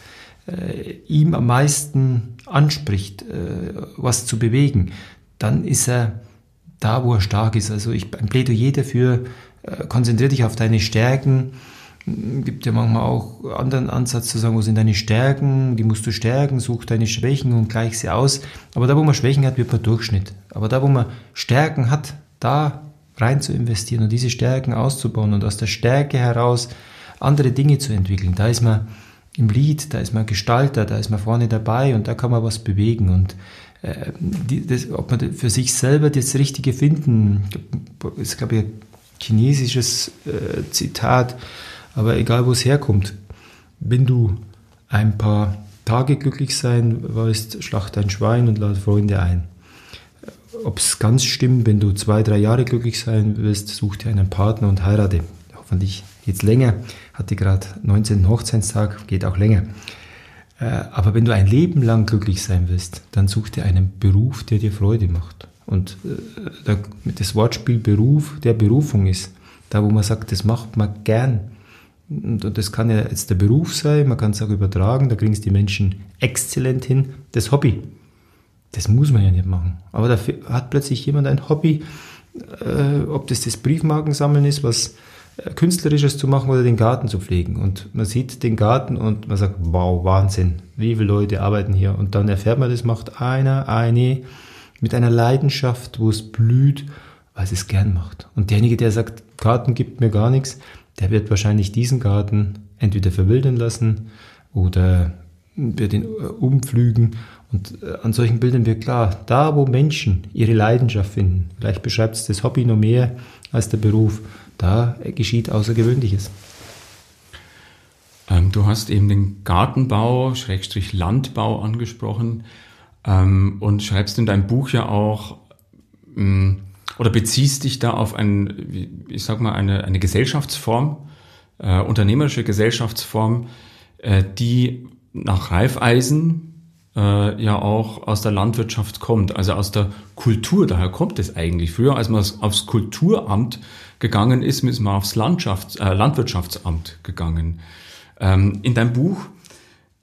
äh, ihm am meisten anspricht, äh, was zu bewegen, dann ist er da, wo er stark ist. Also ich, ein Plädoyer dafür, äh, konzentriere dich auf deine Stärken. Gibt ja manchmal auch anderen Ansatz zu sagen, wo sind deine Stärken, die musst du stärken, such deine Schwächen und gleich sie aus. Aber da, wo man Schwächen hat, wird man Durchschnitt. Aber da, wo man Stärken hat, da rein zu investieren und diese Stärken auszubauen und aus der Stärke heraus andere Dinge zu entwickeln. Da ist man im Lied, da ist man Gestalter, da ist man vorne dabei und da kann man was bewegen und die, das, ob man für sich selber das Richtige finden, glaube ich ein chinesisches äh, Zitat, aber egal wo es herkommt, wenn du ein paar Tage glücklich sein willst, schlacht dein Schwein und lade Freunde ein ob es ganz stimmt, wenn du zwei, drei Jahre glücklich sein willst, such dir einen Partner und heirate. Hoffentlich geht es länger. Hatte gerade 19. Hochzeitstag, geht auch länger. Äh, aber wenn du ein Leben lang glücklich sein willst, dann such dir einen Beruf, der dir Freude macht. Und äh, das Wortspiel Beruf, der Berufung ist, da wo man sagt, das macht man gern. Und das kann ja jetzt der Beruf sein, man kann es auch übertragen, da kriegen es die Menschen exzellent hin. Das Hobby, das muss man ja nicht machen. Aber da hat plötzlich jemand ein Hobby, äh, ob das das Briefmarkensammeln ist, was Künstlerisches zu machen oder den Garten zu pflegen. Und man sieht den Garten und man sagt, wow, Wahnsinn, wie viele Leute arbeiten hier. Und dann erfährt man, das macht einer, eine mit einer Leidenschaft, wo es blüht, weil es es gern macht. Und derjenige, der sagt, Garten gibt mir gar nichts, der wird wahrscheinlich diesen Garten entweder verwildern lassen oder wird ihn äh, umpflügen und äh, an solchen Bildern wird klar, da wo Menschen ihre Leidenschaft finden, vielleicht beschreibt es das Hobby noch mehr als der Beruf, da geschieht Außergewöhnliches. Ähm, du hast eben den Gartenbau, Schrägstrich Landbau angesprochen ähm, und schreibst in deinem Buch ja auch ähm, oder beziehst dich da auf ein, ich sag mal, eine, eine Gesellschaftsform, äh, unternehmerische Gesellschaftsform, äh, die nach Reifeisen äh, ja auch aus der Landwirtschaft kommt, also aus der Kultur. Daher kommt es eigentlich. Früher, als man aufs Kulturamt gegangen ist, ist man aufs Landschafts-, äh, Landwirtschaftsamt gegangen. Ähm, in deinem Buch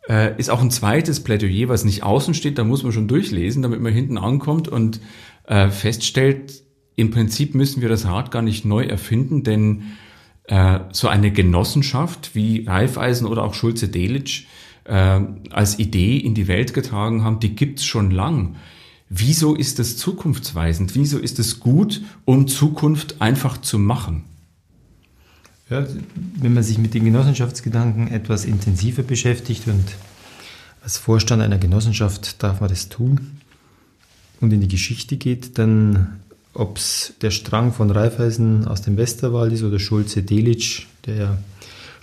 äh, ist auch ein zweites Plädoyer, was nicht außen steht, da muss man schon durchlesen, damit man hinten ankommt und äh, feststellt, im Prinzip müssen wir das Rad gar nicht neu erfinden, denn äh, so eine Genossenschaft wie Raiffeisen oder auch Schulze-Delitzsch äh, als Idee in die Welt getragen haben, die gibt's schon lang. Wieso ist es zukunftsweisend? Wieso ist es gut, um Zukunft einfach zu machen? Ja, wenn man sich mit den Genossenschaftsgedanken etwas intensiver beschäftigt und als Vorstand einer Genossenschaft darf man das tun und in die Geschichte geht, dann ob es der Strang von Raiffeisen aus dem Westerwald ist oder Schulze Delitzsch, der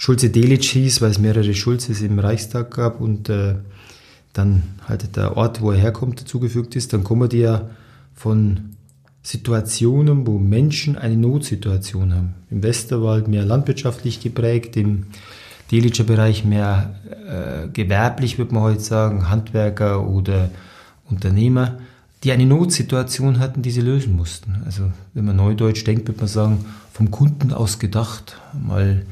Schulze-Delitzsch hieß, weil es mehrere Schulzes im Reichstag gab und äh, dann halt der Ort, wo er herkommt, dazugefügt ist, dann kommen die ja von Situationen, wo Menschen eine Notsituation haben. Im Westerwald mehr landwirtschaftlich geprägt, im Delitscher Bereich mehr äh, gewerblich, würde man heute sagen, Handwerker oder Unternehmer, die eine Notsituation hatten, die sie lösen mussten. Also wenn man neudeutsch denkt, würde man sagen, vom Kunden aus gedacht, mal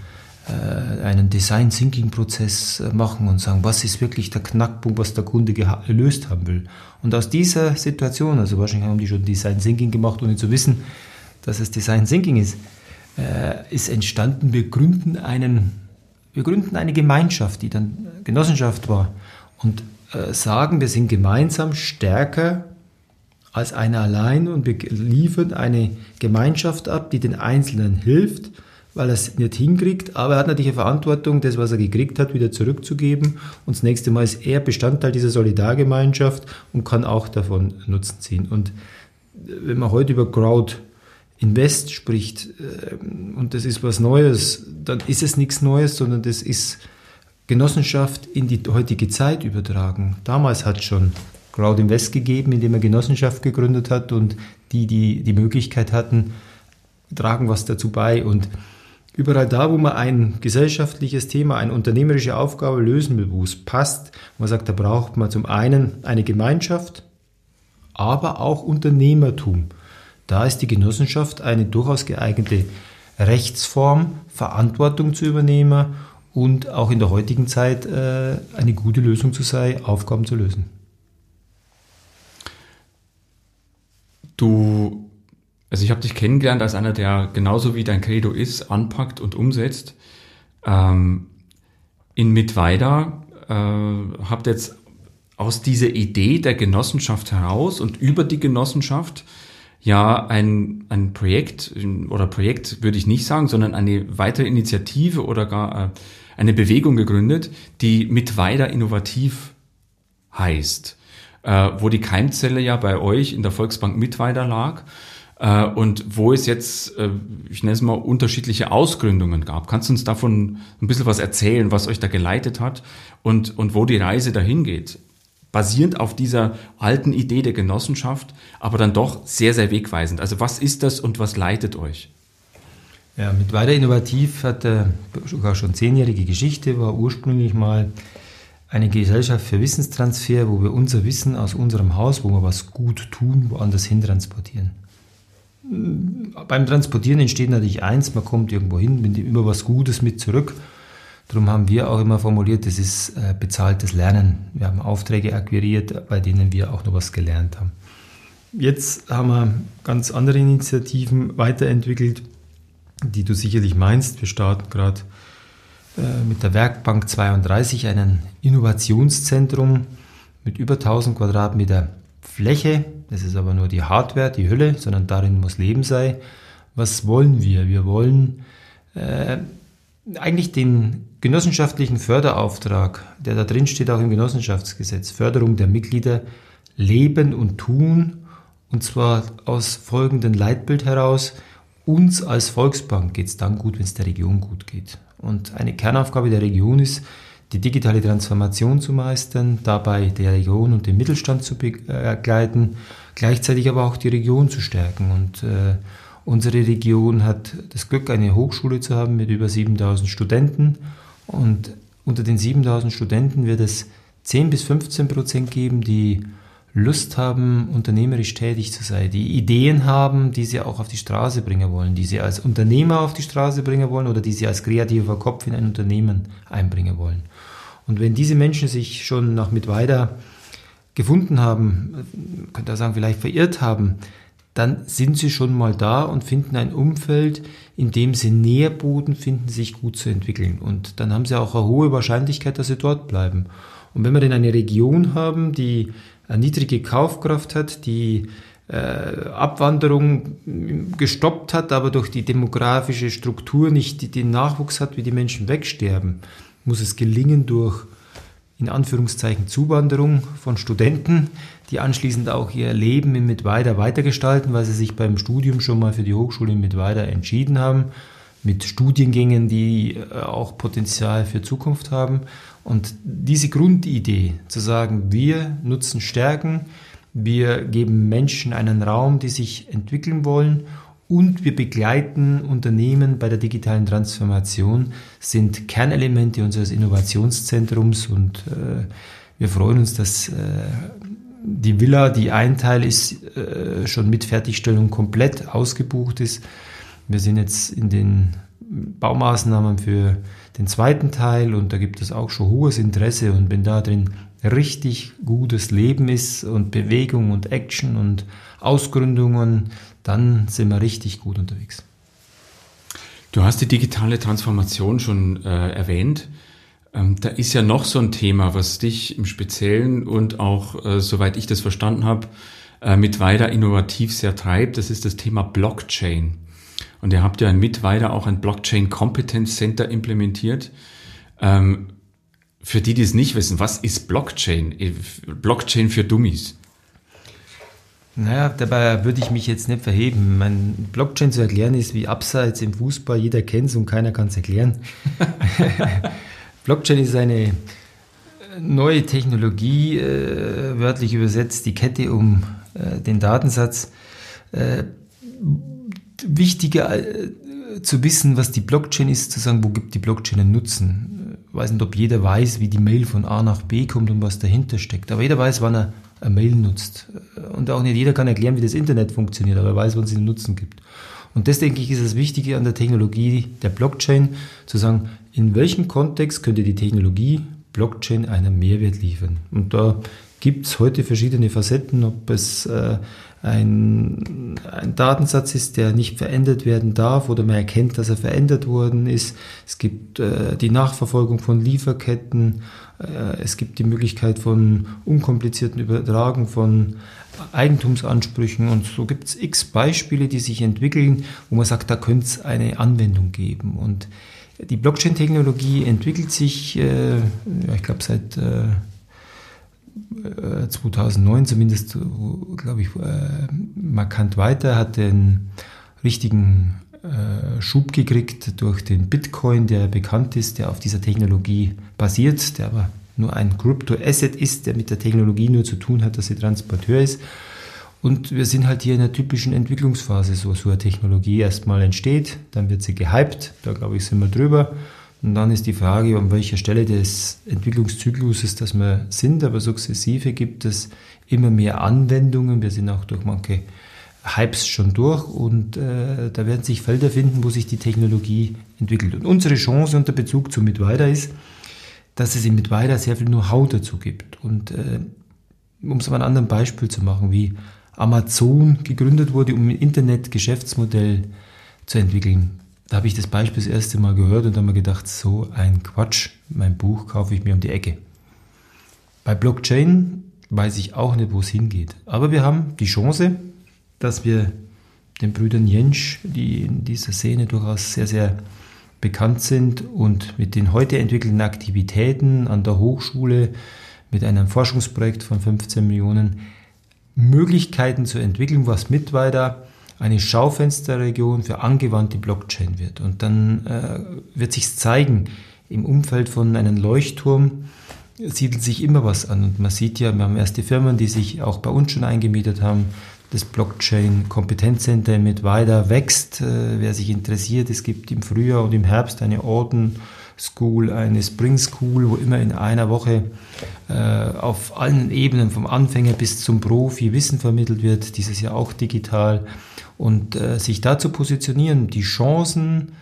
einen Design Thinking Prozess äh, machen und sagen, was ist wirklich der Knackpunkt, was der Kunde gelöst haben will. Und aus dieser Situation, also wahrscheinlich haben die schon Design Thinking gemacht, ohne zu wissen, dass es Design Thinking ist, äh, ist entstanden, wir gründen einen, wir gründen eine Gemeinschaft, die dann Genossenschaft war und äh, sagen, wir sind gemeinsam stärker als einer allein und wir liefern eine Gemeinschaft ab, die den Einzelnen hilft, weil er es nicht hinkriegt, aber er hat natürlich eine Verantwortung, das, was er gekriegt hat, wieder zurückzugeben. Und das nächste Mal ist er Bestandteil dieser Solidargemeinschaft und kann auch davon Nutzen ziehen. Und wenn man heute über Crowd Invest spricht ähm, und das ist was Neues, dann ist es nichts Neues, sondern das ist Genossenschaft in die heutige Zeit übertragen. Damals hat es schon Crowd Invest gegeben, indem er Genossenschaft gegründet hat und die, die die Möglichkeit hatten, tragen was dazu bei. Und überall da, wo man ein gesellschaftliches Thema, eine unternehmerische Aufgabe lösen will, wo es passt, man sagt, da braucht man zum einen eine Gemeinschaft, aber auch Unternehmertum. Da ist die Genossenschaft eine durchaus geeignete Rechtsform, Verantwortung zu übernehmen und auch in der heutigen Zeit äh, eine gute Lösung zu sein, Aufgaben zu lösen. Du, also ich habe dich kennengelernt als einer, der genauso wie dein Credo ist, anpackt und umsetzt. Ähm, in Mittweida äh, habt jetzt aus dieser Idee der Genossenschaft heraus und über die Genossenschaft ja ein, ein Projekt oder Projekt würde ich nicht sagen, sondern eine weitere Initiative oder gar äh, eine Bewegung gegründet, die mit innovativ heißt, äh, wo die Keimzelle ja bei euch in der Volksbank Mittweida lag äh, und wo es jetzt, äh, ich nenne es mal, unterschiedliche Ausgründungen gab. Kannst du uns davon ein bisschen was erzählen, was euch da geleitet hat und, und wo die Reise dahin geht? basierend auf dieser alten Idee der Genossenschaft, aber dann doch sehr, sehr wegweisend. Also was ist das und was leitet euch? Ja, mit weiter innovativ hat er sogar schon zehnjährige Geschichte, war ursprünglich mal eine Gesellschaft für Wissenstransfer, wo wir unser Wissen aus unserem Haus, wo wir was gut tun, woanders hin transportieren. Beim Transportieren entsteht natürlich eins, man kommt irgendwo hin, nimmt immer was Gutes mit zurück Darum haben wir auch immer formuliert, das ist äh, bezahltes Lernen. Wir haben Aufträge akquiriert, bei denen wir auch noch was gelernt haben. Jetzt haben wir ganz andere Initiativen weiterentwickelt, die du sicherlich meinst. Wir starten gerade äh, mit der Werkbank 32 ein Innovationszentrum mit über 1000 Quadratmeter Fläche. Das ist aber nur die Hardware, die Hülle, sondern darin muss Leben sein. Was wollen wir? Wir wollen äh, eigentlich den genossenschaftlichen Förderauftrag, der da drin steht, auch im Genossenschaftsgesetz, Förderung der Mitglieder, leben und tun, und zwar aus folgendem Leitbild heraus, uns als Volksbank geht es dann gut, wenn es der Region gut geht. Und eine Kernaufgabe der Region ist, die digitale Transformation zu meistern, dabei der Region und den Mittelstand zu begleiten, gleichzeitig aber auch die Region zu stärken. Und äh, unsere Region hat das Glück, eine Hochschule zu haben mit über 7000 Studenten und unter den 7000 Studenten wird es 10 bis 15 Prozent geben, die Lust haben, unternehmerisch tätig zu sein, die Ideen haben, die sie auch auf die Straße bringen wollen, die sie als Unternehmer auf die Straße bringen wollen oder die sie als kreativer Kopf in ein Unternehmen einbringen wollen. Und wenn diese Menschen sich schon nach Mittweida gefunden haben, könnte er sagen, vielleicht verirrt haben, dann sind sie schon mal da und finden ein Umfeld, in dem sie Nährboden finden, sich gut zu entwickeln. Und dann haben sie auch eine hohe Wahrscheinlichkeit, dass sie dort bleiben. Und wenn wir denn eine Region haben, die eine niedrige Kaufkraft hat, die äh, Abwanderung gestoppt hat, aber durch die demografische Struktur nicht den Nachwuchs hat, wie die Menschen wegsterben, muss es gelingen durch in Anführungszeichen Zuwanderung von Studenten, die anschließend auch ihr Leben in Mittweida weitergestalten, weil sie sich beim Studium schon mal für die Hochschule in Mittweida entschieden haben, mit Studiengängen, die äh, auch Potenzial für Zukunft haben. Und diese Grundidee zu sagen, wir nutzen Stärken, wir geben Menschen einen Raum, die sich entwickeln wollen und wir begleiten Unternehmen bei der digitalen Transformation, sind Kernelemente unseres Innovationszentrums und äh, wir freuen uns, dass äh, die Villa, die ein Teil ist, äh, schon mit Fertigstellung komplett ausgebucht ist. Wir sind jetzt in den Baumaßnahmen für den zweiten Teil und da gibt es auch schon hohes Interesse und wenn da drin richtig gutes Leben ist und Bewegung und Action und Ausgründungen, dann sind wir richtig gut unterwegs. Du hast die digitale Transformation schon äh, erwähnt. Ähm, da ist ja noch so ein Thema, was dich im Speziellen und auch, äh, soweit ich das verstanden habe, äh, mit weiter innovativ sehr treibt. Das ist das Thema Blockchain. Und ihr habt ja mit weiter auch ein Blockchain Competence Center implementiert. Ähm, für die, die es nicht wissen, was ist Blockchain? Äh, Blockchain für Dummies. Naja, dabei würde ich mich jetzt nicht verheben. Mein Blockchain zu erklären ist wie Abseits im Fußball. Jeder kennt es und keiner kann es erklären. [laughs] Blockchain ist eine neue Technologie, äh, wörtlich übersetzt die Kette um äh, den Datensatz. Äh, wichtiger äh, zu wissen, was die Blockchain ist, zu sagen, wo gibt die Blockchain einen Nutzen. Ich weiß nicht, ob jeder weiß, wie die Mail von A nach B kommt und was dahinter steckt. Aber jeder weiß, wann er Mail nutzt. Und auch nicht jeder kann erklären, wie das Internet funktioniert, aber er weiß, wann es einen Nutzen gibt. Und das, denke ich, ist das Wichtige an der Technologie der Blockchain, zu sagen, in welchem Kontext könnte die Technologie Blockchain einen Mehrwert liefern. Und da gibt es heute verschiedene Facetten, ob es äh, ein, ein Datensatz ist, der nicht verändert werden darf oder man erkennt, dass er verändert worden ist. Es gibt äh, die Nachverfolgung von Lieferketten. Äh, es gibt die Möglichkeit von unkomplizierten Übertragen von Eigentumsansprüchen und so gibt es x Beispiele, die sich entwickeln, wo man sagt, da könnte es eine Anwendung geben. Und die Blockchain-Technologie entwickelt sich, äh, ich glaube, seit äh, 2009 äh, zumindest, glaube ich, äh, markant weiter, hat den richtigen Schub gekriegt durch den Bitcoin, der bekannt ist, der auf dieser Technologie basiert, der aber nur ein Crypto-Asset ist, der mit der Technologie nur zu tun hat, dass sie Transporteur ist. Und wir sind halt hier in der typischen Entwicklungsphase, so, so eine Technologie erstmal entsteht, dann wird sie gehypt, da glaube ich sind wir drüber. Und dann ist die Frage, an welcher Stelle des Entwicklungszykluses das wir sind, aber sukzessive gibt es immer mehr Anwendungen. Wir sind auch durch manche Hypes schon durch und äh, da werden sich Felder finden, wo sich die Technologie entwickelt. Und unsere Chance unter Bezug zu Mitweiter ist, dass es in Mitweiter sehr viel Know-how dazu gibt. Und äh, um es mal ein anderes Beispiel zu machen, wie Amazon gegründet wurde, um ein Internet-Geschäftsmodell zu entwickeln. Da habe ich das Beispiel das erste Mal gehört und habe mir gedacht, so ein Quatsch, mein Buch kaufe ich mir um die Ecke. Bei Blockchain weiß ich auch nicht, wo es hingeht. Aber wir haben die Chance, dass wir den Brüdern Jensch, die in dieser Szene durchaus sehr, sehr bekannt sind und mit den heute entwickelten Aktivitäten an der Hochschule mit einem Forschungsprojekt von 15 Millionen Möglichkeiten zu entwickeln, was mit weiter eine Schaufensterregion für angewandte Blockchain wird. Und dann äh, wird sich zeigen, im Umfeld von einem Leuchtturm siedelt sich immer was an. Und man sieht ja, wir haben erste Firmen, die sich auch bei uns schon eingemietet haben. Das Blockchain Kompetenzcenter mit weiter wächst. Äh, wer sich interessiert, es gibt im Frühjahr und im Herbst eine Orden School, eine Spring School, wo immer in einer Woche äh, auf allen Ebenen vom Anfänger bis zum Profi Wissen vermittelt wird, dieses Jahr auch digital. Und äh, sich da zu positionieren, die Chancen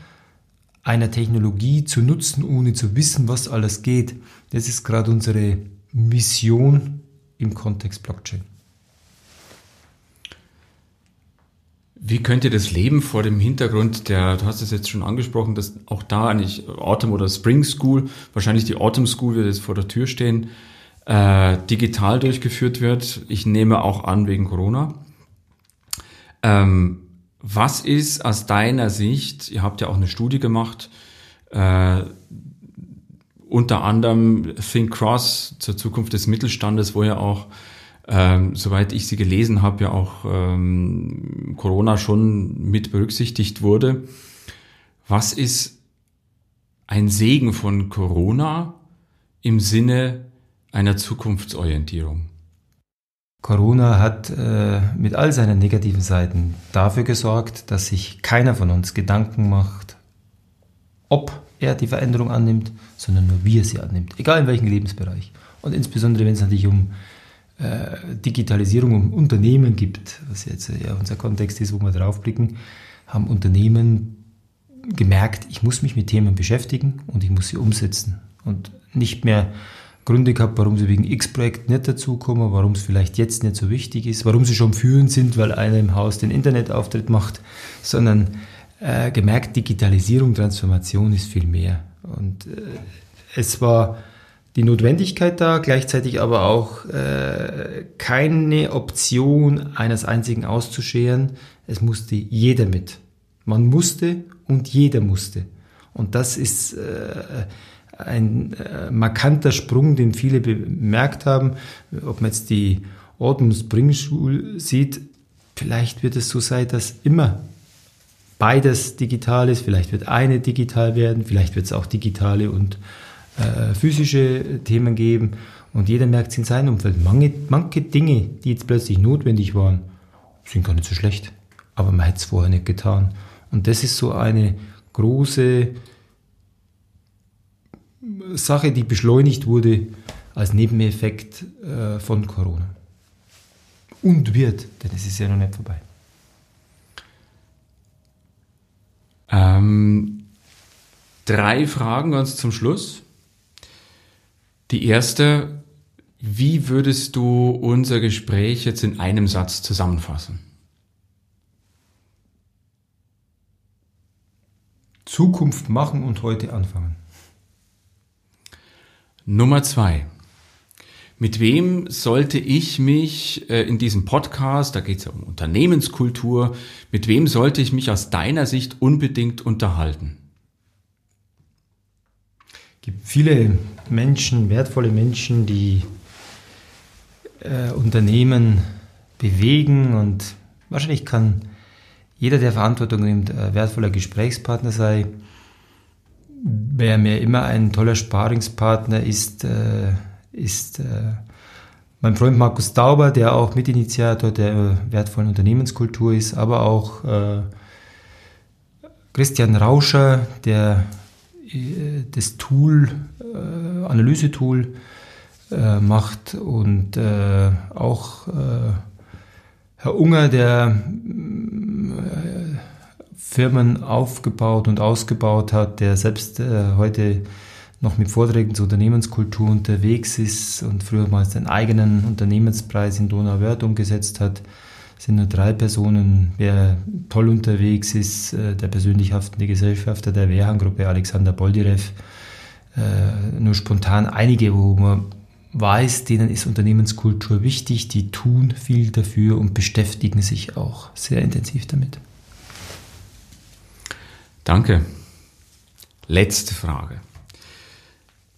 einer Technologie zu nutzen, ohne zu wissen, was alles geht, das ist gerade unsere Mission im Kontext Blockchain. Wie könnte das Leben vor dem Hintergrund der, du hast es jetzt schon angesprochen, dass auch da eigentlich Autumn oder Spring School, wahrscheinlich die Autumn School wird jetzt vor der Tür stehen, äh, digital durchgeführt wird. Ich nehme auch an wegen Corona. Ähm, was ist aus deiner Sicht, ihr habt ja auch eine Studie gemacht, äh, unter anderem Think Cross zur Zukunft des Mittelstandes, wo ja auch, ähm, soweit ich sie gelesen habe, ja auch ähm, Corona schon mit berücksichtigt wurde. Was ist ein Segen von Corona im Sinne einer Zukunftsorientierung? Corona hat äh, mit all seinen negativen Seiten dafür gesorgt, dass sich keiner von uns Gedanken macht, ob er die Veränderung annimmt, sondern nur wie er sie annimmt, egal in welchem Lebensbereich. Und insbesondere, wenn es natürlich um Digitalisierung, um Unternehmen gibt, was jetzt ja unser Kontext ist, wo wir draufblicken, haben Unternehmen gemerkt, ich muss mich mit Themen beschäftigen und ich muss sie umsetzen. Und nicht mehr Gründe gehabt, warum sie wegen X-Projekt nicht dazukommen, warum es vielleicht jetzt nicht so wichtig ist, warum sie schon führend sind, weil einer im Haus den Internetauftritt macht, sondern äh, gemerkt, Digitalisierung, Transformation ist viel mehr. Und äh, es war die Notwendigkeit da, gleichzeitig aber auch äh, keine Option eines einzigen auszuscheren. Es musste jeder mit. Man musste und jeder musste. Und das ist äh, ein äh, markanter Sprung, den viele bemerkt haben. Ob man jetzt die Ordnungsbringschule sieht, vielleicht wird es so sein, dass immer beides digital ist. Vielleicht wird eine digital werden, vielleicht wird es auch digitale und äh, physische Themen geben. Und jeder merkt es in seinem Umfeld. Manche, manche Dinge, die jetzt plötzlich notwendig waren, sind gar nicht so schlecht. Aber man hätte es vorher nicht getan. Und das ist so eine große Sache, die beschleunigt wurde als Nebeneffekt äh, von Corona. Und wird, denn es ist ja noch nicht vorbei. Ähm, drei Fragen ganz zum Schluss. Die erste, wie würdest du unser Gespräch jetzt in einem Satz zusammenfassen? Zukunft machen und heute anfangen. Nummer zwei. Mit wem sollte ich mich äh, in diesem Podcast, da geht es ja um Unternehmenskultur, mit wem sollte ich mich aus deiner Sicht unbedingt unterhalten? Es gibt viele Menschen, wertvolle Menschen, die äh, Unternehmen bewegen und wahrscheinlich kann jeder, der Verantwortung nimmt, ein wertvoller Gesprächspartner sein. Wer mir immer ein toller Sparingspartner ist, äh, ist äh, mein Freund Markus Dauber, der auch Mitinitiator der wertvollen Unternehmenskultur ist, aber auch äh, Christian Rauscher, der äh, das Tool, äh, Analysetool äh, macht und auch Herr Unger, der Firmen aufgebaut und ausgebaut hat, der selbst äh, heute noch mit Vorträgen zur Unternehmenskultur unterwegs ist und früher mal seinen eigenen Unternehmenspreis in Donauwörth umgesetzt hat, sind nur drei Personen. Wer toll unterwegs ist, äh, der persönlich haftende Gesellschafter der Wehrhahn-Gruppe Alexander Boldirev, äh, nur spontan einige, wo man weiß, denen ist Unternehmenskultur wichtig, die tun viel dafür und beschäftigen sich auch sehr intensiv damit. Danke. Letzte Frage.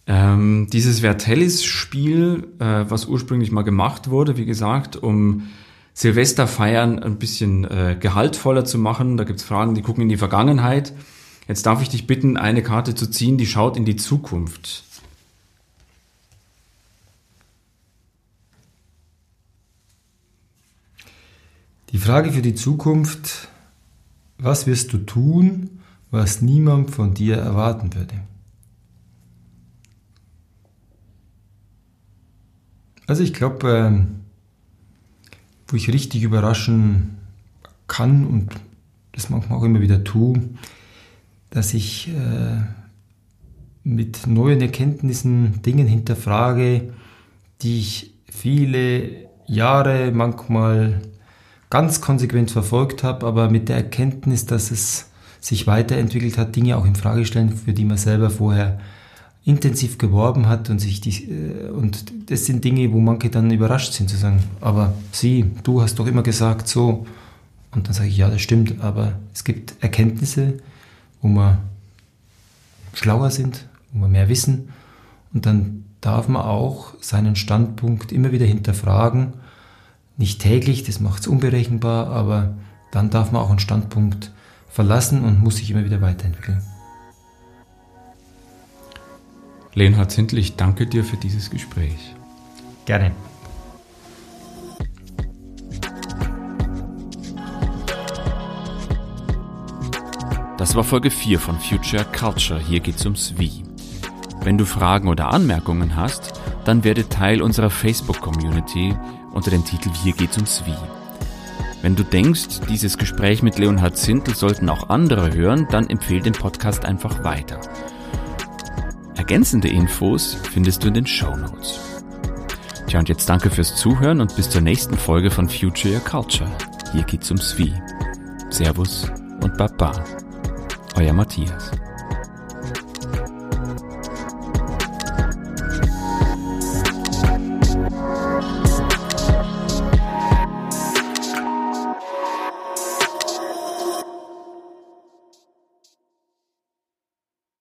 Ähm, dieses Vertellis-Spiel, äh, was ursprünglich mal gemacht wurde, wie gesagt, um Silvesterfeiern ein bisschen äh, gehaltvoller zu machen. Da gibt's Fragen, die gucken in die Vergangenheit. Jetzt darf ich dich bitten, eine Karte zu ziehen, die schaut in die Zukunft. Die Frage für die Zukunft, was wirst du tun, was niemand von dir erwarten würde. Also ich glaube, äh, wo ich richtig überraschen kann und das manchmal auch immer wieder tue, dass ich äh, mit neuen Erkenntnissen Dingen hinterfrage, die ich viele Jahre manchmal ganz konsequent verfolgt habe, aber mit der Erkenntnis, dass es sich weiterentwickelt hat, Dinge auch in Frage stellen, für die man selber vorher intensiv geworben hat und sich die, äh, und das sind Dinge, wo manche dann überrascht sind zu sagen, aber sie, du hast doch immer gesagt so. Und dann sage ich, ja, das stimmt, aber es gibt Erkenntnisse, wo wir schlauer sind, wo wir mehr wissen und dann darf man auch seinen Standpunkt immer wieder hinterfragen, nicht täglich, das macht es unberechenbar, aber dann darf man auch einen Standpunkt verlassen und muss sich immer wieder weiterentwickeln. Leonhard Zindl, ich danke dir für dieses Gespräch. Gerne. Das war Folge 4 von Future Culture. Hier geht's ums Wie. Wenn du Fragen oder Anmerkungen hast, dann werde Teil unserer Facebook-Community unter dem Titel Hier geht's ums Wie. Wenn du denkst, dieses Gespräch mit Leonhard Zindel sollten auch andere hören, dann empfehle den Podcast einfach weiter. Ergänzende Infos findest du in den Show Notes. Tja, und jetzt danke fürs Zuhören und bis zur nächsten Folge von Future Your Culture. Hier geht's ums Wie. Servus und Baba. Euer Matthias.